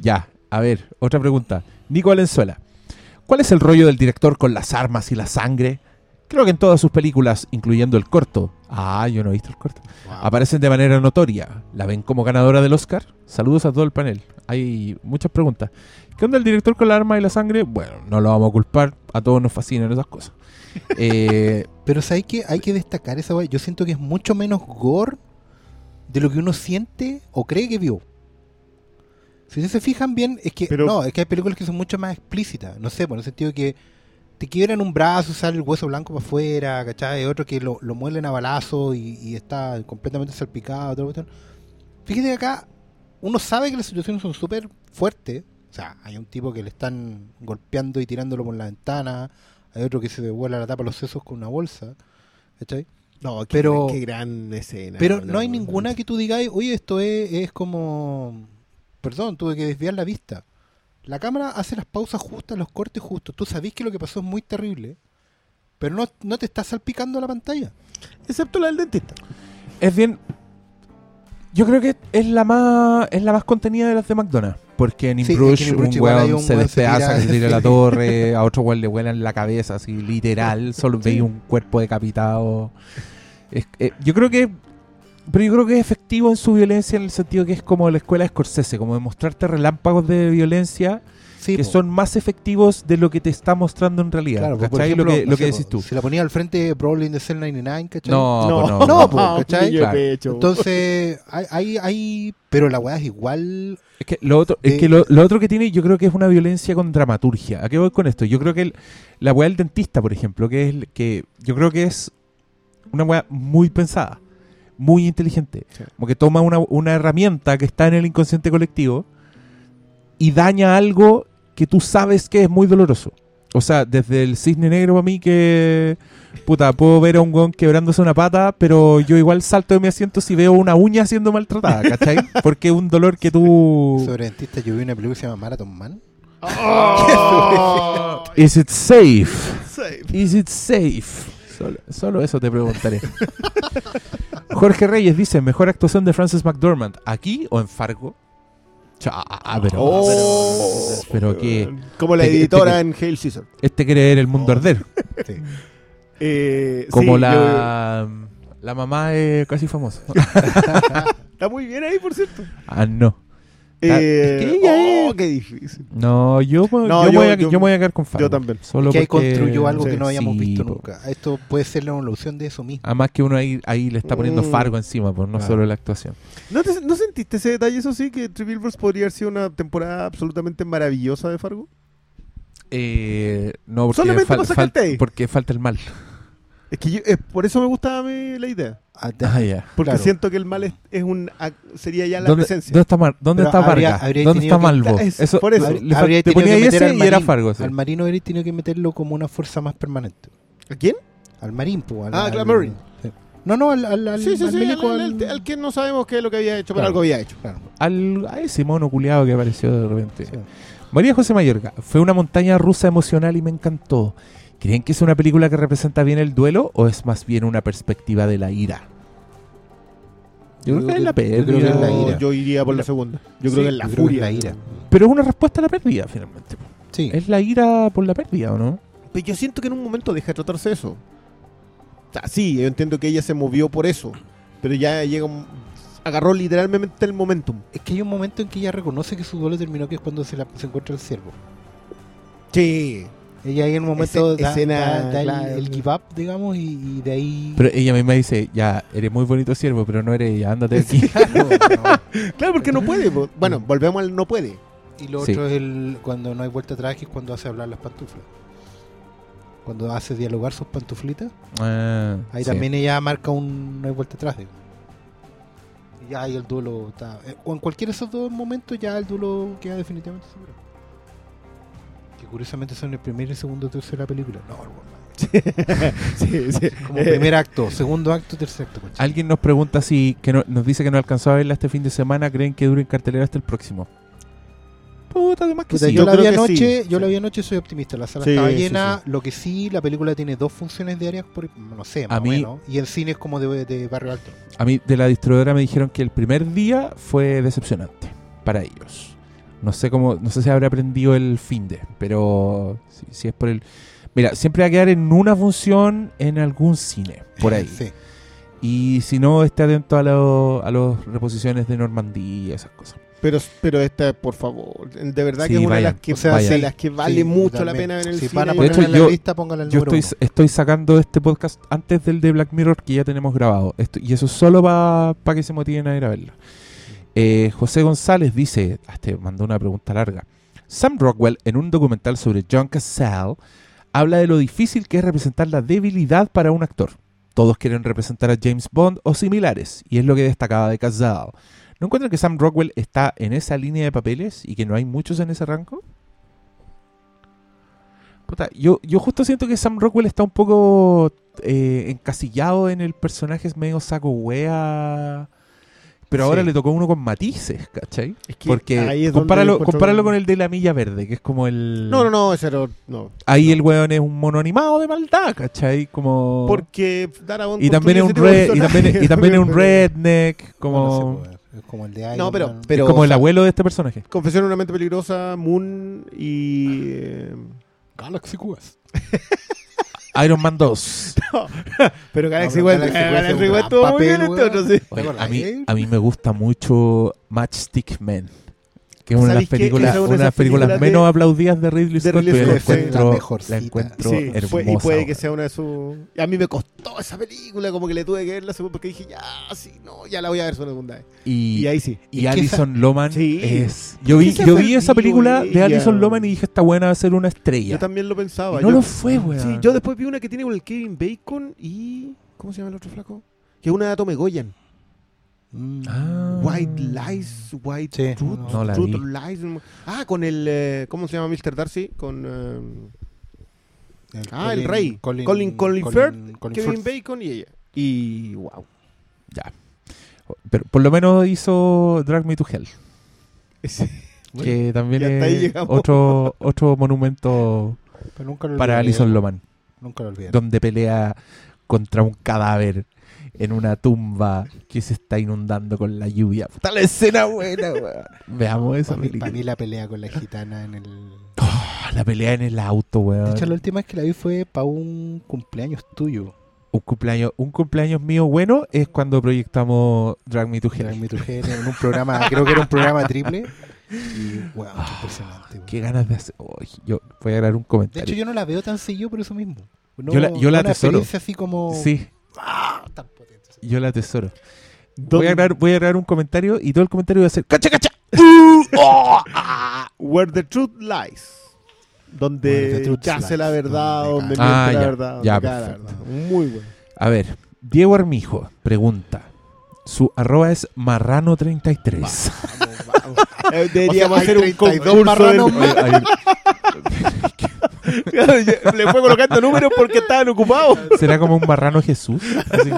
Ya, a ver, otra pregunta. Nico Valenzuela. ¿Cuál es el rollo del director con las armas y la sangre? Creo que en todas sus películas, incluyendo el corto. Ah, yo no he visto el corto. Aparecen de manera notoria. ¿La ven como ganadora del Oscar? Saludos a todo el panel. Hay muchas preguntas. ¿Qué onda el director con la arma y la sangre? Bueno, no lo vamos a culpar. A todos nos fascinan esas cosas. Eh, Pero ¿sabes que Hay que destacar esa. Yo siento que es mucho menos gore de lo que uno siente o cree que vio. Si se fijan bien, es que Pero- no, es que hay películas que son mucho más explícitas. No sé, por el sentido de que te quiebran un brazo, sale el hueso blanco para afuera, ¿cachai? Hay otro que lo, lo muelen a balazo y, y está completamente salpicado. Todo, todo. Fíjate que acá uno sabe que las situaciones son súper fuertes. O sea, hay un tipo que le están golpeando y tirándolo por la ventana. Hay otro que se le vuela la tapa los sesos con una bolsa. ¿Cachai? No, qué, Pero- qué gran escena. Pero no hay ninguna que tú digas, oye, esto es, es como... Perdón, tuve que desviar la vista. La cámara hace las pausas justas, los cortes justos. Tú sabés que lo que pasó es muy terrible, pero no, no te está salpicando la pantalla. Excepto la del dentista. es bien. Yo creo que es la más es la más contenida de las de McDonald's. Porque en Sí, que en un weón se despedaza, se tira a la torre, a otro weón le vuelan la cabeza, así literal. Solo veis un cuerpo decapitado. Es- eh, yo creo que. Pero yo creo que es efectivo en su violencia en el sentido que es como la escuela de Scorsese, como de mostrarte relámpagos de violencia Sí, que po. son más efectivos de lo que te está mostrando en realidad. Claro, pues, por ¿cachai? ejemplo, lo que, no lo que decís tú. Si la ponía al frente de Cell 99, ¿cachai? No, pues no, no, no, po, ¿cachai? Claro. Entonces, hay, hay, hay- Pero la weá es igual... Es que lo otro, es que lo, lo otro que tiene, yo creo que es una violencia con dramaturgia. ¿A qué voy con esto? Yo creo que el- la weá del dentista, por ejemplo, que es el- que yo creo que es una weá muy pensada, muy inteligente. Sí. Como que toma una, una herramienta que está en el inconsciente colectivo y daña algo que tú sabes que es muy doloroso. O sea, desde el cisne negro para mí que... Puta, puedo ver a un weón quebrándose una pata, pero yo igual salto de mi asiento si veo una uña siendo maltratada, ¿cachai? Porque es un dolor que tú... Sobre dentista, yo vi una película que se llama Marathon Man. Oh, Is it safe? safe. Is it safe? Solo, solo eso te preguntaré. Jorge Reyes dice, mejor actuación de Frances McDormand, ¿aquí o en Fargo? Cha, ah, pero, Oh, pero, pero que Como la editora en Hail Caesar. este quiere ver el mundo Oh. arder. Sí. Eh, Como sí, la, la mamá es casi famosa. está muy bien ahí, por cierto. ah, no. Eh, es que ella oh, es- qué difícil. No, yo, No, yo, voy a, yo- yo me voy a quedar con Fargo. yo también. Solo que ahí porque- construyó algo sí, que no habíamos sí, visto po. nunca. Esto puede ser la evolución de eso mismo. Además que uno ahí, ahí le está poniendo Mm. Fargo encima, pues no Claro. solo la actuación. ¿No, te- ¿No sentiste ese detalle, eso sí, que Three Billboards podría haber sido una temporada absolutamente maravillosa de Fargo? Eh, no, porque, Solamente fal- fal- porque falta el mal. Es que yo- eh, por eso me gustaba a mí la idea. Ah, Ah, ya. Porque Claro. siento que el mal es, es un sería ya la ¿Dónde, presencia. dónde está, Mar- dónde Pero está habría- Vargas? habría ¿Dónde está Malvo? es- Eso, por eso. le Habría habría te ponía que ahí meter ese al y era. Fargo. sí. Al marino habría tenido que meterlo como una fuerza más permanente. ¿A quién? Al marín, pues. al- Ah, al- claro, Marine. sí. No, no, al, al, al, sí, sí, al milico, al, al- al- al que no sabemos qué es lo que había hecho, pero Claro. algo había hecho. claro, Al, a ese mono culiado que apareció de repente. sí. María José Mayorga, fue una montaña rusa emocional y me encantó. ¿Creen que es una película que representa bien el duelo o es más bien una perspectiva de la ira? Yo, creo que es la yo creo que pérdida. es la Yo- ira. Yo iría por la segunda. Yo Sí, creo que es la es furia. la ira. Pero es una respuesta a la pérdida, finalmente. Sí. Es la ira por la pérdida, ¿o no? Pero yo siento que en un momento deja de tratarse de eso. O sea, sí, yo entiendo que ella se movió por eso. Pero ya llega un- agarró literalmente el momentum. Es que hay un momento en que ella reconoce que su duelo terminó, que es cuando se, la, se encuentra el ciervo. Sí. Ella ahí en un momento Ese- da, escena, da- da el- claro. el, give up, digamos, y, y de ahí... Pero ella misma dice, ya, eres muy bonito siervo, pero no eres ella, ándate de aquí. Claro, no. Claro, porque no puede. po. Bueno, volvemos al no puede. Y lo Sí. otro es el cuando no hay vuelta atrás, que es cuando hace hablar las pantuflas. Cuando hace dialogar sus pantuflitas, Ah, ahí sí. también ella marca un no hay vuelta atrás. digamos. Y ya ahí el duelo está... eh, O en cualquiera de esos dos momentos ya el duelo queda definitivamente seguro. Que curiosamente son el primer y segundo la película. No, hermano. sí, sí. Como Eh, primer acto, segundo acto, tercer acto. concha. Alguien nos pregunta si, que no- nos dice que no alcanzó a verla este fin de semana, ¿creen que dure en cartelera hasta el próximo? Puta, además que Puta, sí. yo, yo la vi anoche, sí, yo sí. la vi anoche, soy optimista. La sala Sí, estaba sí, llena. Lo que sí, la película tiene dos funciones diarias por, no sé, más A o mí- menos. Y el cine es como de, de barrio alto. A mí de la distribuidora me dijeron que el primer día fue decepcionante para ellos. No sé cómo, no sé si habrá aprendido el fin de, pero si, si es por el... Mira, siempre va a quedar en una función en algún cine, por ahí. Sí. Y si no, esté atento a, lo- a las reposiciones de Normandía y esas cosas. Pero, pero esta, por favor, de verdad Sí, que es una vayan, de las que, o sea, de las que vale Sí, mucho la pena ver en el Si cine. van a De hecho, en la yo- lista, póngala el Yo número estoy, uno. estoy sacando este podcast antes del de Black Mirror que ya tenemos grabado. Esto- y eso solo para que se motiven a ir a verla. Eh, José González dice, ah, este mandó una pregunta larga. Sam Rockwell, en un documental sobre John Cassell, habla de lo difícil que es representar la debilidad para un actor. Todos quieren representar a James Bond o similares, y es lo que destacaba de Cassell. ¿No encuentran que Sam Rockwell está en esa línea de papeles y que no hay muchos en ese rango? Yo, yo justo siento que Sam Rockwell está un poco eh, encasillado en el personaje, medio saco wea. Pero ahora Sí. le tocó uno con matices, ¿cachai? Es que Porque ahí es donde compáralo, compáralo con el de la milla verde, que es como el... No, no, no, ese era. No. Ahí el weón es un mono animado de maldad, ¿cachai? Como... Porque Darabont y también es un red, y también, y también es un redneck, como... Es como el de Iron No, pero, pero es como el abuelo de este personaje. Confesión una mente peligrosa, Moon y. eh, Galaxy Quest. Iron Man 2. pero Galaxy pero. Galaxy gran estuvo muy bien este otro, sí. Oye, a, mí, a mí me gusta mucho Matchstick Men. Que es una de las películas, Esa una una de películas de- menos aplaudidas de Ridley de Scott, pero la encuentro, La encuentro Sí, hermosa. fue- y puede que sea una de sus. A mí me costó esa película, como que le tuve que ver la segunda, porque dije, ya, sí, no, ya la voy a ver su segunda vez. y, Y ahí sí. y que Alison Loman Sí. es... Yo vi, yo vi esa película de. Alison Loman y dije, esta buena va a ser una estrella. Yo también lo pensaba. Y no yo, lo fue, weón. Sí, yo después vi una que tiene con el Kevin Bacon y. ¿Cómo se llama el otro flaco? Que es una de Atome Goyan. Mm. Ah. White Lies, White Sí, Truth, no, no la Truth vi. or Lies. Ah, con el. eh, ¿Cómo se llama Mr. Darcy? Con. eh, ah, el rey. Colin, Colin, Firth, Colin Kevin Firth. Bacon y ella. Y. ¡Wow! Ya. Pero por lo menos hizo Drag Me to Hell. que también es otro, otro monumento Pero nunca lo para. Alison Loman. Nunca lo olvidaré. donde pelea contra un cadáver en una tumba que se está inundando con la lluvia. Puta la escena buena, weón. Veamos esa Para mí, película. pa' mí la pelea con la gitana en el... Oh, la pelea en el auto, De weón. hecho, la última vez que la vi fue para un cumpleaños tuyo. Un cumpleaños, un cumpleaños mío bueno es cuando proyectamos Drag Me to Hell. en mi Trujera, en un programa, creo que era un programa triple. Y, wow, qué impresionante. weón. Qué ganas de hacer. Uy, yo voy a grabar un De comentario. hecho, yo no la veo tan seguido por eso mismo. No, Yo la- yo la una así como... Sí, ¡Ah! Tan potente. yo la atesoro. ¿Dónde- Voy a, grabar, voy a grabar un comentario y todo el comentario va a ser ¡Cacha, cacha! ¡Uh! ¡Oh! ¡Ah! Where the truth lies. Donde lies. la verdad, Donde miente Ah, la ya, verdad, donde ya, la verdad. Muy bueno. A ver, Diego Armijo pregunta. Su arroba es marrano33. Vamos, vamos. Deberíamos O sea, hacer un 32 concurso. marranos del-. Oye, ahí- Le fue colocando números porque estaban ocupados. ¿Será como un marrano Jesús? Así, ¿no?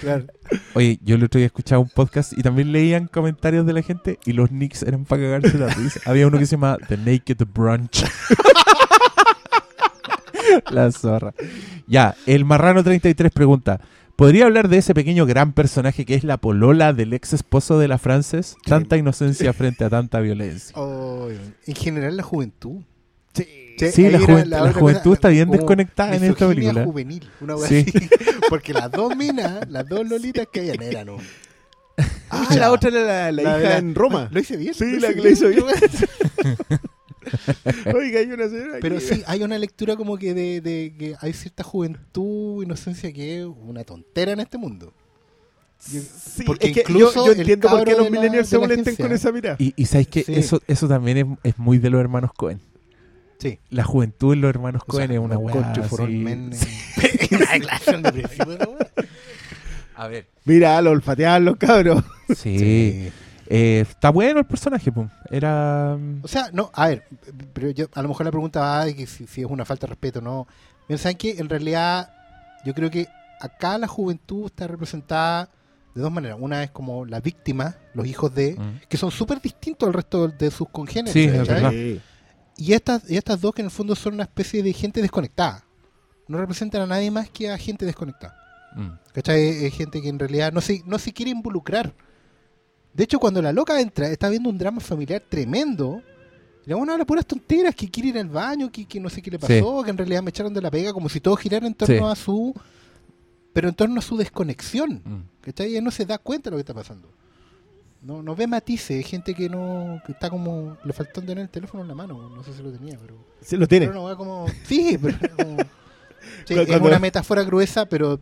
Claro. Oye, yo el otro día escuchaba un podcast y también leían comentarios de la gente y los nicks eran para cagarse la risa. Había uno que se llama The Naked Brunch. la zorra. Ya, el marrano 33 pregunta. ¿Podría hablar de ese pequeño gran personaje que es la polola del ex esposo de la Frances? Tanta inocencia frente a tanta violencia. Oh, en general, la juventud. Sí. Sí, la, juventud cosa, está bien desconectada en esta película. juvenil, una Sí. así. Porque las dos minas, las dos lolitas que hayan eran un... Ah, la otra era la, la La hija en Roma. Lo hice bien. Sí, lo la que le hizo bien. Oiga, hay una señora Pero aquí. sí, hay una lectura como que de, de que hay cierta juventud, inocencia que es una tontera en este mundo. Yo- Sí, porque es que incluso yo, yo el entiendo por qué los de la- millennials se molesten con esa mirada. Y, y sabes que Sí. eso, eso también es, es muy de los hermanos Cohen. Sí. La juventud en los hermanos O sea, Cohen es una weá. Una declaración de principio. A ver. Mira, lo olfateaban los cabros. Sí. Sí. Eh, está bueno el personaje, pum. Era. mm, O sea, no, a ver, pero yo, a lo mejor la pregunta va de que si, si es una falta de respeto o no. Pero ¿saben qué? En realidad, yo creo que acá la juventud está representada de dos maneras. Una es como la víctima, los hijos de, mm. que son súper distintos al resto de sus congéneres. Sí, es verdad. Y estas, y estas dos que en el fondo son una especie de gente desconectada. No representan a nadie más que a gente desconectada. Mm. ¿Cachai? Es, gente que en realidad no se, no se quiere involucrar. De hecho, cuando la loca entra, está viendo un drama familiar tremendo. Y la buena habla puras tonteras, que quiere ir al baño, que, que no sé qué le pasó, que en realidad me echaron de la pega, como si todo girara en torno Sí. a su... Pero en torno a su desconexión. Mm. ¿Cachai? Ella no se da cuenta de lo que está pasando. No, no ve matices, es gente que no... que está como... Le faltó tener el teléfono en la mano, no sé si lo tenía, pero... Sí, lo tiene. Pero como. Sí, pero como- Sí, es una metáfora gruesa, pero.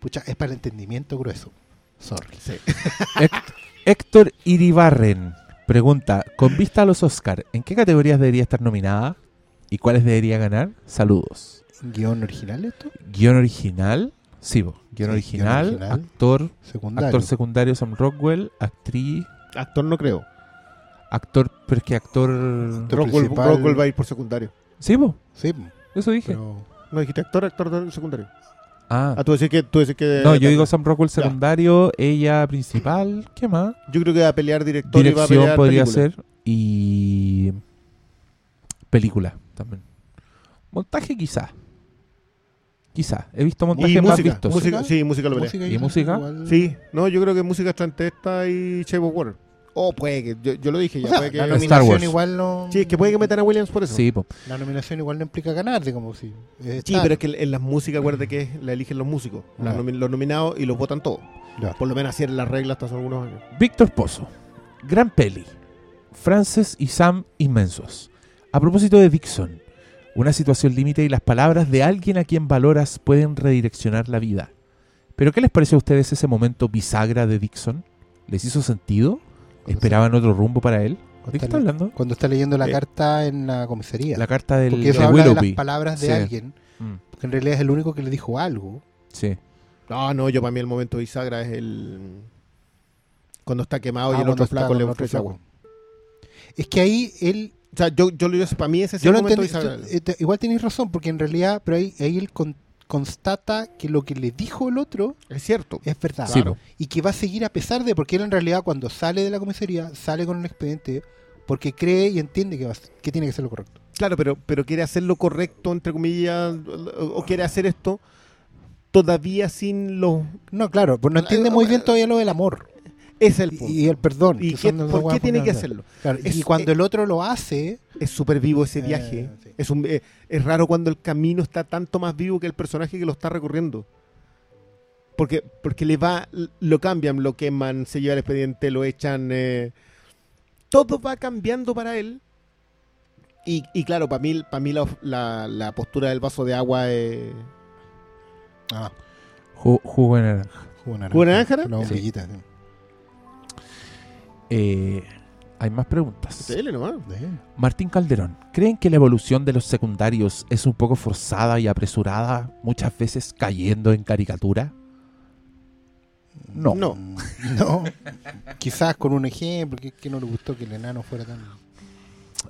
Pucha, es para el entendimiento grueso. Sorry. Héct- Héctor Iribarren pregunta: Con vista a los Oscar, ¿en qué categorías debería estar nominada? ¿Y cuáles debería ganar? Saludos. ¿Guión original esto? Guión original. Sí, bo. guion Sí, original, guion original. actor, Secundario. actor secundario Sam Rockwell, actriz, Actor no creo. actor, pero es que actor. Actor Rockwell, va a ir por secundario. Sí, bo. Sí, eso dije. pero. No dijiste actor, actor secundario. Ah, Ah, tú decís que. Tú decís que no, yo digo Sam Rockwell Ya. secundario, ella principal, ¿qué más? Yo creo que va a pelear director y va a Dirección pelear podría película. ser y película también. Montaje quizá. Quizá. He visto montajes Y más música, vistos. música, sí, música lo pelea. ¿Y música? igual- Sí, no, yo creo que música está entre esta y Shape of Water. O puede que, yo, yo lo dije O ya, sea, puede que... la Star nominación Wars. igual no. Sí, es que puede que metan a Williams por eso. Sí, po. La nominación igual no implica ganar, de como si. es Sí, pero es que en las músicas, acuérdate que la eligen los músicos, nomi- los nominados y los votan todos. Por lo menos así eran las reglas hasta hace algunos años. Víctor Pozo. Gran peli. Frances y Sam inmensos. A propósito de Dixon. Una situación límite y las palabras de alguien a quien valoras pueden redireccionar la vida. ¿Pero qué les pareció a ustedes ese momento bisagra de Dixon? ¿Les hizo sentido? ¿Esperaban otro rumbo para él? Cuando ¿De qué está hablando? Cuando está leyendo la Eh, carta en la comisaría. La carta del porque eso de habla de las palabras de Sí. alguien, Mm, que en realidad es el único que le dijo algo. sí. No, no, yo para mí el momento bisagra es el... Cuando está quemado Ah, y el otro flaco le ofrece agua. Es que ahí él. O sea, yo, yo, yo para mí ese es Yo el lo momento entendí. yo- eh, igual tenéis razón, porque en realidad, pero ahí, ahí él con- constata que lo que le dijo el otro Es cierto. es verdad. Sí. Y que va a seguir a pesar de, porque él en realidad cuando sale de la comisaría, sale con un expediente porque cree y entiende que, va que tiene que ser lo correcto. Claro, pero, pero quiere hacer lo correcto, entre comillas, o, o quiere hacer esto todavía sin los... No, claro, pues no entiende muy bien todavía lo del amor es el punto. y, y el perdón. ¿Y que qué- por qué tiene que hacerlo? Claro, Es- y cuando eh, el otro lo hace, Es súper vivo ese Eh, viaje. sí. Es, un, eh, es raro cuando el camino está tanto más vivo que el personaje que lo está recorriendo. Porque, porque le va, lo cambian, lo queman, se lleva el expediente, lo echan. eh, todo va cambiando para él. Y, y claro, para mí, para mí la, la- la postura del vaso de agua es. ah, Ju- jugo de naranja. jugo de naranja. ¿Jugo de naranja era? La Sí. Eh, hay más preguntas. Dele nomás. Sí. Martín Calderón, ¿creen que la evolución de los secundarios es un poco forzada y apresurada, muchas veces cayendo en caricatura? No. No. No. Quizás con un ejemplo, que, que no le gustó que el enano fuera tan...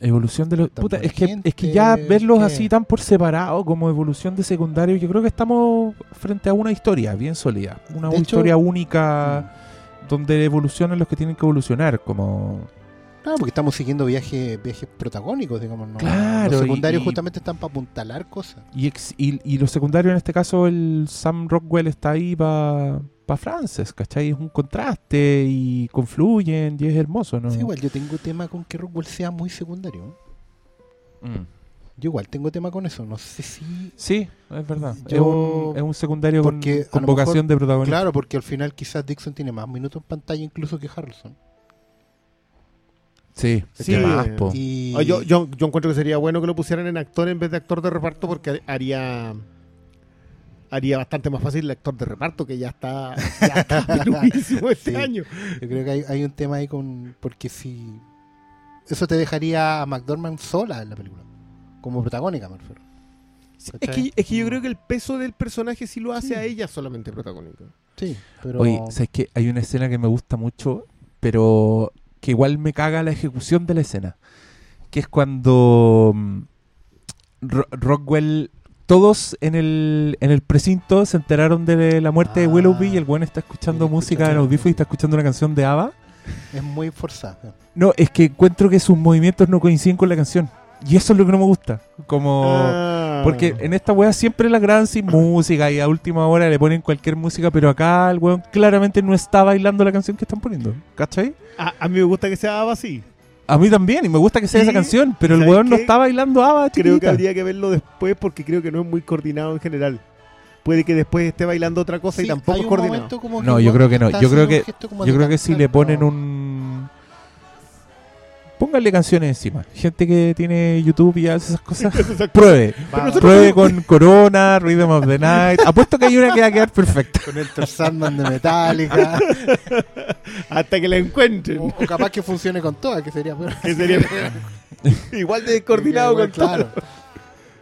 Evolución de los... Tan Puta, es que, es que ya verlos ¿qué? así tan por separado como evolución de secundario, yo creo que estamos frente a una historia bien sólida. Una De hecho- mm. Donde evolucionan los que tienen que evolucionar, como... Claro, porque estamos siguiendo viajes viajes protagónicos, digamos. ¿no? Claro, Los secundarios y- justamente están para apuntalar cosas. Y, ex- y, y los secundarios en este caso, el Sam Rockwell está ahí para pa Frances, ¿cachai? Es un contraste y confluyen y es hermoso, ¿no? Sí, igual yo tengo tema con que Rockwell sea muy secundario. Mm. Yo igual tengo tema con eso. No sé si... Sí, es verdad. es, Yo- un, es un secundario con, porque con vocación mejor- de protagonista. Claro, porque al final quizás Dixon tiene más minutos en pantalla incluso que Harrelson. Sí, Sí, ¿qué más, eh, po? Y... Ah, yo, yo, yo encuentro que sería bueno que lo pusieran en actor en vez de actor de reparto porque haría haría bastante más fácil el actor de reparto que ya está, ya está este Sí. año. Yo creo que hay, hay un tema ahí con... Porque si... Eso te dejaría a McDormand sola en la película. Como protagónica, me refiero. Es ¿Cachai? que, es que yo creo que el peso del personaje sí lo hace Sí. a ella solamente protagónico. Sí, pero... Oye, ¿sabes qué? Hay una escena que me gusta mucho, pero que igual me caga la ejecución de la escena. Que es cuando mm, Ro- Rockwell, todos en el, en el precinto se enteraron de la muerte de Ah. Willoughby y el buen está escuchando música en audífono y está escuchando una canción de ABBA. Es muy forzado. No, es que encuentro que sus movimientos no coinciden con la canción. Y eso es lo que no me gusta. Como... Ah. Porque en esta wea siempre la graban sin música y a última hora le ponen cualquier música, pero acá el weón claramente no está bailando la canción que están poniendo. ¿Cachai? a, a mí me gusta que sea Ava así. A mí también, y me gusta que sea Sí, esa canción, pero el ¿sabes weón no está bailando ABBA, Creo que habría que verlo después porque creo que no es muy coordinado en general. Puede que después esté bailando otra cosa y tampoco es coordinado. No, yo creo que no. Yo creo que- Yo creo que si le ponen un... Pónganle canciones encima. Gente que tiene YouTube y hace esas cosas. Pruebe. Pruebe con Corona, Rhythm of the Night. Apuesto que hay una que va a quedar perfecta. con Enter Sandman de Metallica. Hasta que la encuentren. o, o capaz que funcione con todas, que sería peor. Que sería igual de descoordinado Igual, con todo. claro.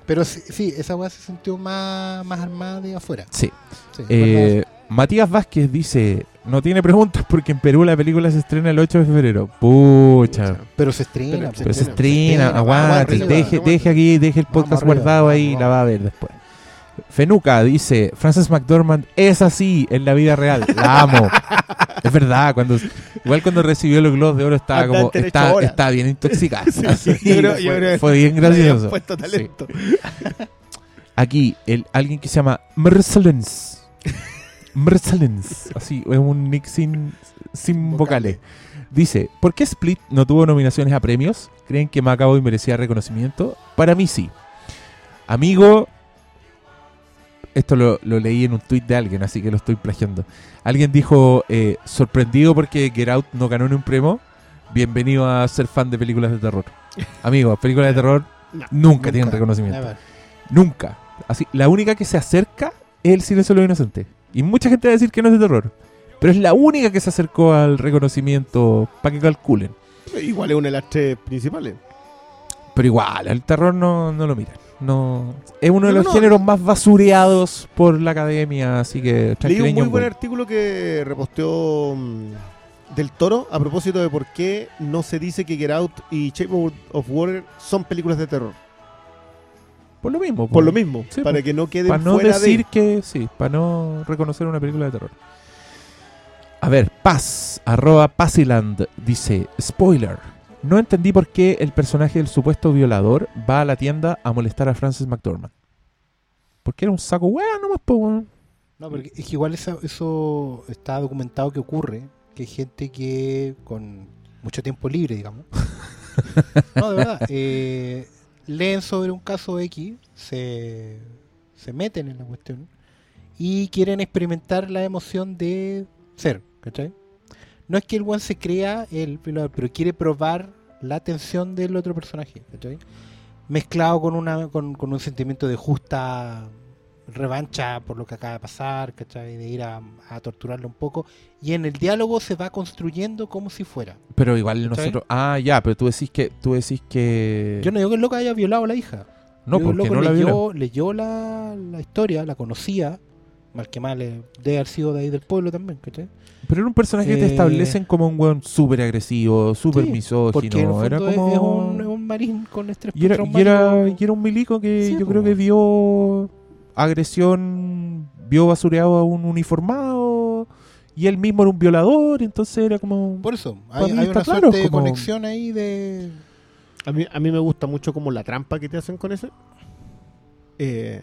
Pero sí, sí, esa weá se sintió más, más armada de afuera. Sí. Sí, Eh, Matías Vázquez dice, no tiene preguntas porque en Perú la película se estrena el 8 de febrero. Pucha. pero se estrena. Pero Pero se se estrena, aguante, deje, deje aquí, deje el podcast arriba, guardado ahí la va a ver después. Fenuca dice, Frances McDormand es así en la vida real, la amo. es verdad, cuando igual cuando recibió los globos de oro estaba como, está, está bien intoxicada. Sí, Así, yo creo- yo fue, creo- fue bien gracioso. puesto Sí. talento. Aquí, el, alguien que se llama Mercelens. Mercelens. Así, es un nick sin, sin vocales. Dice, ¿por qué Split no tuvo nominaciones a premios? ¿Creen que Macaboy merecía reconocimiento? Para mí sí. Amigo, esto lo, lo leí en un tweet de alguien, así que lo estoy plagiando. Alguien dijo, eh, sorprendido porque Get Out no ganó ni un premio. Bienvenido a ser fan de películas de terror. Amigo, películas de terror No, nunca, tienen reconocimiento. Never. Nunca. Así, la única que se acerca es el silencio de los inocentes. Y mucha gente va a decir que no es de terror. Pero es la única que se acercó al reconocimiento para que calculen. Igual es una de las tres principales. Pero igual, el terror no, no lo miran. No, es uno de los no. géneros más basureados por la academia, así que Leí un muy buen artículo que reposteó mm, Del Toro a propósito de por qué no se dice que Get Out y Shape of- of Water son películas de terror. Por lo mismo. Por lo mismo, Sí, para po. que no queden Para no fuera decir de... que sí, para no reconocer una película de terror. A ver, Paz, arroba Paziland, dice, spoiler, No entendí por qué el personaje del supuesto violador va a la tienda a molestar a Frances McDormand. Porque era un saco weón nomás, po, weón. No, porque es que igual eso, eso está documentado que ocurre, que hay gente que con mucho tiempo libre, digamos. no, de verdad. eh, leen sobre un caso X, se, se meten en la cuestión y quieren experimentar la emoción de ser, ¿cachai? No es que el one se crea el pero quiere probar la tensión del otro personaje, ¿cachai? Mezclado con, una, con, con un sentimiento de justa revancha por lo que acaba de pasar, ¿cachai? De ir a, a torturarlo un poco. Y en el diálogo se va construyendo como si fuera. Pero igual ¿Cachai? nosotros. Ah, ya, pero tú decís que. Tú decís que. Yo no digo que el loco haya violado a la hija. no, Yo porque loco no la leyó, leyó la, la historia, la conocía. Mal que mal, eh, debe haber sido de ahí del pueblo también, ¿cachai? Pero era un personaje que te Eh, establecen como un weón súper agresivo, súper Sí, misógino. Era como. es, un, un marín con estrés Y era, y, era, y era un milico que Sí, yo po. creo que vio agresión, vio basureado a un uniformado y él mismo era un violador, entonces era como... Por eso, hay, una claro, suerte de como- conexión ahí de... A mí, a mí me gusta mucho como la trampa que te hacen con ese. Eh,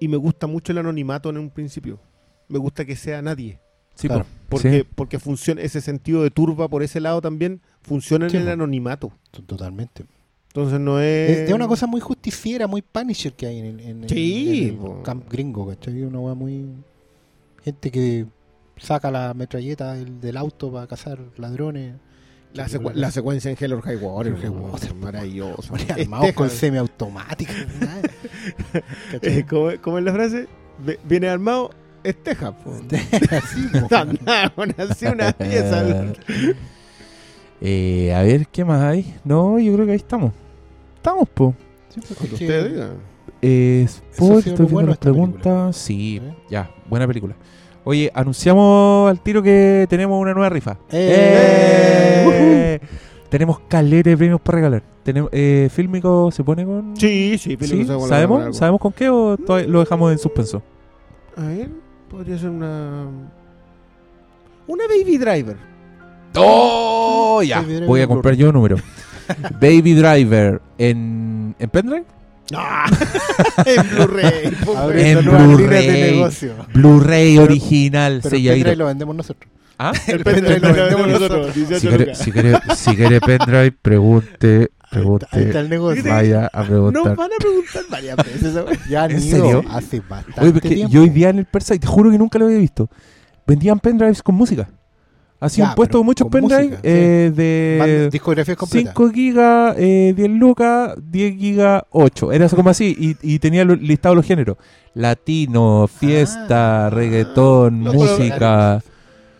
y me gusta mucho el anonimato en un principio. Me gusta que sea nadie. Sí, Claro. po. Porque, Sí. porque funciona ese sentido de turba por ese lado también funciona en el anonimato. Totalmente. Entonces no es. Es, es una cosa muy justiciera, muy punisher que hay en el, en el- Sí, en el camp gringo, ¿cachai? Una weá muy... Gente que saca la metralleta del, del auto para cazar ladrones. La, secuencia en Hell or High Water. Hell or High weón, Water, es maravilloso. Pone Este, armados con semiautomática. eh. ¿cómo, cómo es la frase? Viene armado, es teja. una pieza. Eh, a ver, ¿qué más hay? No, yo creo que ahí estamos. Estamos, po. Sí, pues, Cuando es que- usted diga. Eh, Sport, estoy viendo las preguntas. Sí, ¿Eh? ya, buena película. Oye, anunciamos al tiro que tenemos una nueva rifa. ¡Eh! ¡Eh! Tenemos caleta de premios para regalar. Tenemos, eh, Fílmico se pone con. Sí, sí, ¿Sí? Se con ¿Sabemos? ¿Sabemos con qué o lo dejamos en suspenso? A ver, podría ser una. Una Baby Driver. ¡Oh! Ya. Baby Voy a comprar yo un número. Baby Driver en, en pendrive. ¡Ah! en Blu-ray. En Blu-ray. Pero- original, Pero el pendrive lo vendemos nosotros. ¿Ah? El pendrive lo vendemos nosotros. Si 18 quiere, lucas. si, quiere, si quiere pendrive, pregunte. Ahí está Pregunte. el negocio. Vaya a Nos preguntar. van a preguntar varias veces. Ya han ¿En ido serio? hace bastante Oye, porque tiempo. yo hoy día en el Persa, y te juro que nunca lo había visto, vendían pendrives con música. Hacía Ya, un puesto pero con muchos con pendrives música, sí. eh, Banda- de discografías completas. 5 gigas, eh, 10 lucas, 10 gigas, 8. Era como así, y, y tenía lo- listado los géneros. Latino, fiesta, Ah. reggaetón, Los música.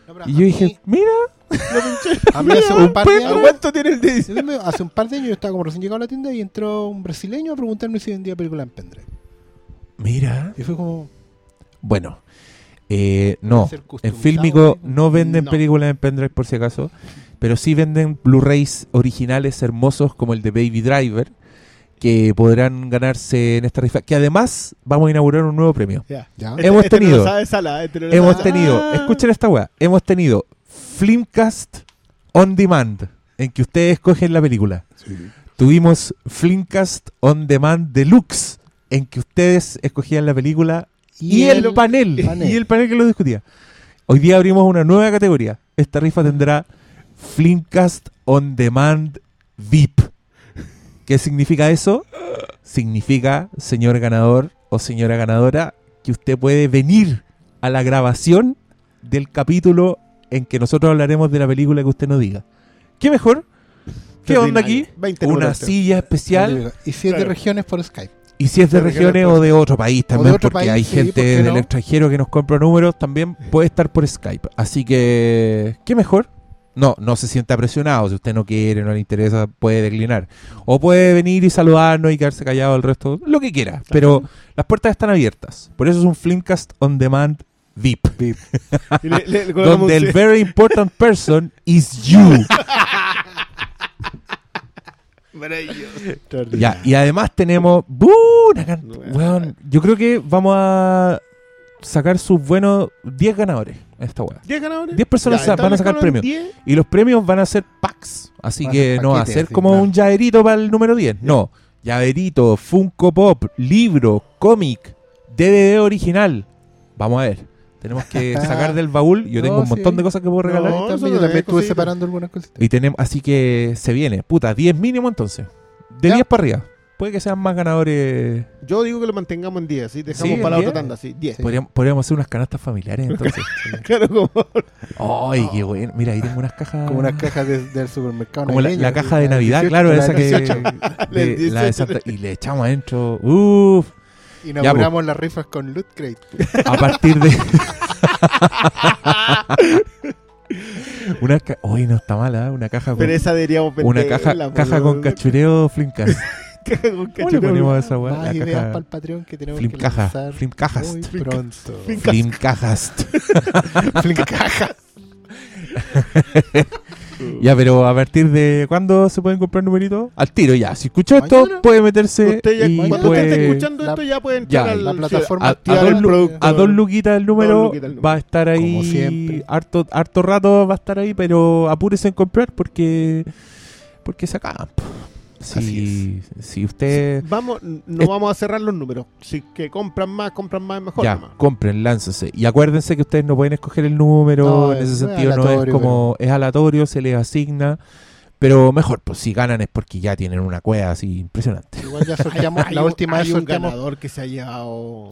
No, Y yo dije, mira, a mí hace un par de ¿A años, cuánto tiene el de Sí, hace un par de años yo estaba como recién llegado a la tienda y entró un brasileño a preguntarme si vendía películas en pendrive. mira. Y fue como... Bueno, eh, no. En ¿sí? no venden No. películas en pendrive por si acaso, pero sí venden Blu-rays originales hermosos como el de Baby Driver, que podrán ganarse en esta rifa. Que además vamos a inaugurar un nuevo premio. Ya. ¿Ya? Este- Hemos este no tenido- lo sabe Sala, este no Hemos sabe. tenido, Ah. escuchen esta weá, hemos tenido Flimcast On Demand, en que ustedes escogen la película. Tuvimos Flimcast On Demand Deluxe, en que ustedes escogían la película y, el, panel, panel. y el panel que lo discutía. Hoy día abrimos una nueva categoría. Esta rifa tendrá Flimcast On Demand VIP. ¿Qué significa eso? Significa, señor ganador o señora ganadora, que usted puede venir a la grabación del capítulo en que nosotros hablaremos de la película que usted nos diga. ¿Qué mejor? ¿Qué onda aquí? 20 Una silla especial. Y si es de Claro. regiones por Skype. Y si es de De regiones o de otro país también, otro porque país, hay sí, gente ¿por del no? extranjero que nos compra números, también puede estar por Skype. Así que, ¿qué mejor? No, no se sienta presionado. Si usted no quiere, no le interesa, puede declinar. O puede venir y saludarnos y quedarse callado el resto, lo que quiera. Pero las puertas están abiertas. Por eso es un Flimcast On Demand VIP. Y le- le- le colocamos donde el very important person is you. Maravilloso. Ya, y además tenemos ¡bu! una can- No, weón, yo creo que vamos a sacar sus buenos 10 ganadores. en esta weá. 10 ganadores. 10 personas Ya, van a sacar premios. 10. Y los premios van a ser packs. Así a que no va a ser sí, como claro. un llaverito para el número 10. No. Llaverito, Funko Pop, libro, cómic, DVD original. Vamos a ver. Tenemos que sacar del baúl. Yo tengo No, un montón sí. de cosas que puedo regalar. No, También, yo también es estuve separando algunas cositas. Y tenemos, así que se viene. Puta, 10 mínimo entonces. De Ya. 10 para arriba. Puede que sean más ganadores. Yo digo que lo mantengamos en 10, ¿sí? Dejamos Sí, para la otra 10. tanda, sí. 10. Sí. Podríamos, podríamos hacer unas canastas familiares entonces. Claro, como. Ay, qué bueno. Mira, ahí tengo unas cajas. Como unas cajas de- del supermercado. Como la, navideño, la así, caja de Navidad, 18, claro, la esa que. 18. de- La la de 18. Santa- y le echamos adentro. Uff. Inauguramos las rifas con Loot Crate. A partir de. una ca- no está mala, ¿eh? una caja con. Pero esa deberíamos Una caja, caja con cachureo Flimcast. Caja con ¿Cómo le ponemos a esa weá? Más La ideas caja- para el Patreon que tenemos Flim que lanzar muy pronto. Ya, pero a partir de cuándo se pueden comprar numeritos? Al tiro ya. Si escuchó esto, Mañana. puede meterse Usted ya, y cuando usted esté puede- escuchando la- esto, ya puede ya, entrar al la plataforma a, a dos, el lu- producto. a dos luquitas el número, Dos luquitas el número. va a estar ahí Como siempre. harto harto rato va a estar ahí pero apúrese en comprar porque porque se acaban po. Si, si usted Vamos, no Es- vamos a cerrar los números. Si que compran más, compran más, mejor. ya nomás. compren láncense y acuérdense que ustedes no pueden escoger el número No, en ese es- sentido no es como es aleatorio se les asigna pero mejor pues si ganan es porque ya tienen una cueva así impresionante Igual ya sorteamos. La última vez hay un ganador que se ha llevado.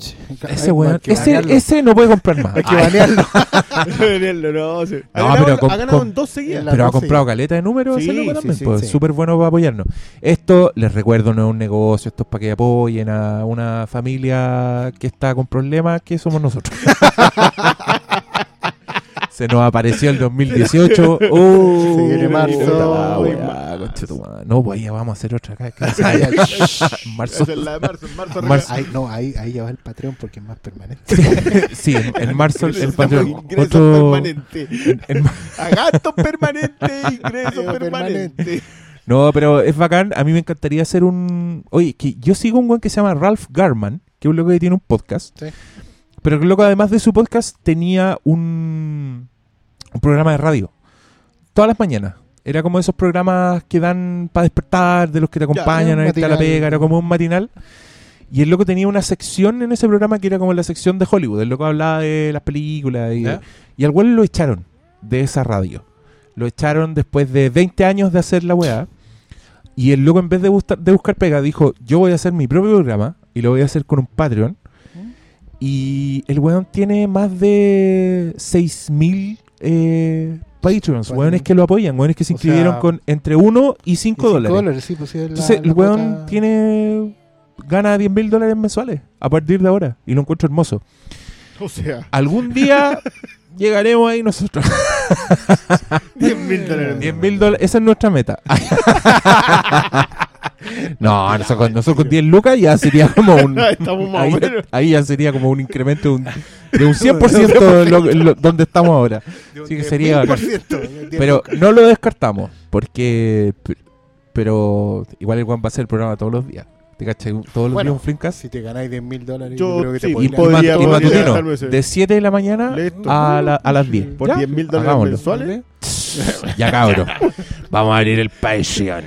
ese weón ese, banearlo. ese no puede comprar más Hay que Ay, banearlo. no, sí. ha, No, ganado, pero ha ganado en dos seguidas. pero ha comprado caleta de números Sí, ese loco sí, también, sí, pues, sí. súper bueno para apoyarnos. Esto, les recuerdo, no es un negocio, esto es para que apoyen a una familia que está con problemas, que somos nosotros. Se nos apareció el 2018. ¡Uh! Se viene marzo. puta weá, marzo. concha tu madre. No, pues ya vamos a hacer otra acá. marzo. Es la de marzo, en marzo, Marzo. Ahí, no, ahí, ahí ya va el Patreon porque es más permanente. sí, en, en marzo el, el Ingreso Patreon. ingreso Otro, permanente. en- A gasto permanente, ingreso permanente. No, pero es bacán. A mí me encantaría hacer un. Oye, que yo sigo un weón que se llama Ralph Garman, que es un loco que tiene un podcast. Sí. Pero el loco, además de su podcast, tenía un, un programa de radio. Todas las mañanas. Era como esos programas que dan para despertar, de los que te acompañan a la pega, era como un matinal. Y el loco tenía una sección en ese programa que era como la sección de Hollywood. El loco hablaba de las películas y, y al weón lo echaron de esa radio. Lo echaron después de 20 años de hacer la weá. Y el loco, en vez de, buscar- de buscar pega, dijo: Yo voy a hacer mi propio programa y lo voy a hacer con un Patreon. Y el weón tiene más de 6.000 eh, Patreons, Patreon. weones que lo apoyan, weones que se O inscribieron sea, con entre 1 y 5 Y cinco dólares. sí, pues sí, es la- Entonces, el weón cuota- tiene. gana 10 mil dólares mensuales a partir de ahora. Y lo encuentro hermoso. O sea, Algún día llegaremos ahí nosotros. 10 mil dólares. 10 mil dólares, esa es nuestra meta. no, nosotros, con- nosotros con 10 lucas ya sería como un. Estamos más ahí, o menos. ahí ya sería como un incremento de un, de un 100% lo- lo- donde estamos ahora. Sí que sería bacán. 10%, Pero no lo descartamos, porque. Pero igual el Juan va a hacer el programa todos los días. ¿Te cachai? Todos los Bueno, días un Flimcast. Si te ganáis 10 mil dólares, Yo- yo, creo que sí, te Y, podría- y podría- mat- y podría matutino, de 7 de la mañana Listo. a, la- a las 10. Por ¿Ya? 10 mil dólares Hagámoslo. mensuales. Ya cabro. Vamos a abrir el Patreon.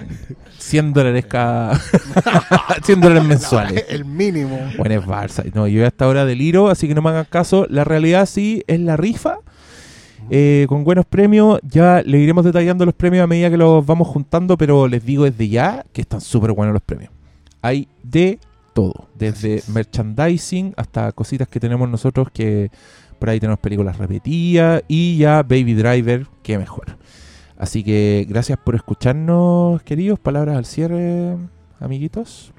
100 dólares cada. 100 dólares mensuales. El mínimo. Bueno, es Barça. No, yo hasta ahora deliro, así que no me hagan caso. La realidad sí es la rifa. eh, con buenos premios. Ya le iremos detallando los premios a medida que los vamos juntando, pero les digo desde ya que están súper buenos los premios. Hay de todo, desde merchandising hasta cositas que tenemos nosotros que por ahí tenemos películas repetidas y ya Baby Driver, que mejor. Así que gracias por escucharnos, queridos. Palabras al cierre, amiguitos.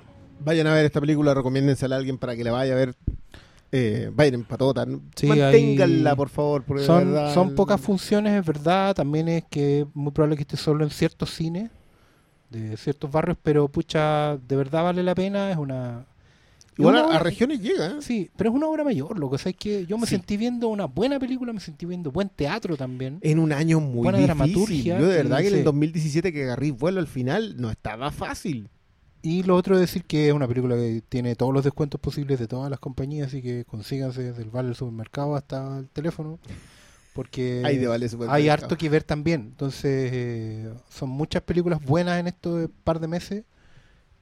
Vayan a ver esta película, recomiéndensela a alguien para que la vaya a ver. Eh, vayan patota. Sí, Manténganla, hay- por favor. porque de Son, verdad, son pocas funciones, es verdad. También es que es muy probable que esté solo en ciertos cines de ciertos barrios, pero pucha, de verdad vale la pena. Es una. Igual es a, regiones llega. ¿eh? Sí, pero es una obra mayor, loco. O sea, es que yo me Sí. sentí viendo una buena película, me sentí viendo buen teatro también. En un año muy Buena difícil. dramaturgia Yo de verdad que en el sí. 2017 que agarré vuelo al final no estaba fácil. Y lo otro es decir que es una película que tiene todos los descuentos posibles de todas las compañías, así que consíganse desde el bar del supermercado hasta el teléfono. porque Hay de vale hay harto que ver también. Entonces, eh, son muchas películas buenas en estos par de meses,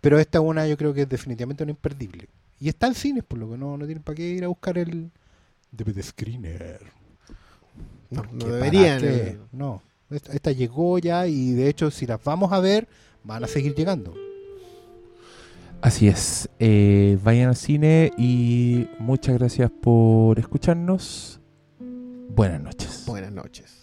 pero esta una yo creo que es definitivamente una imperdible. Y está en cines, por lo que no, no tienen para qué ir a buscar el DVD screener. No, no ¿para deberían. eh. No, esta, esta llegó ya y de hecho si las vamos a ver, van a seguir llegando. Así es. Eh, vayan al cine y muchas gracias por escucharnos. Buenas noches. Buenas noches.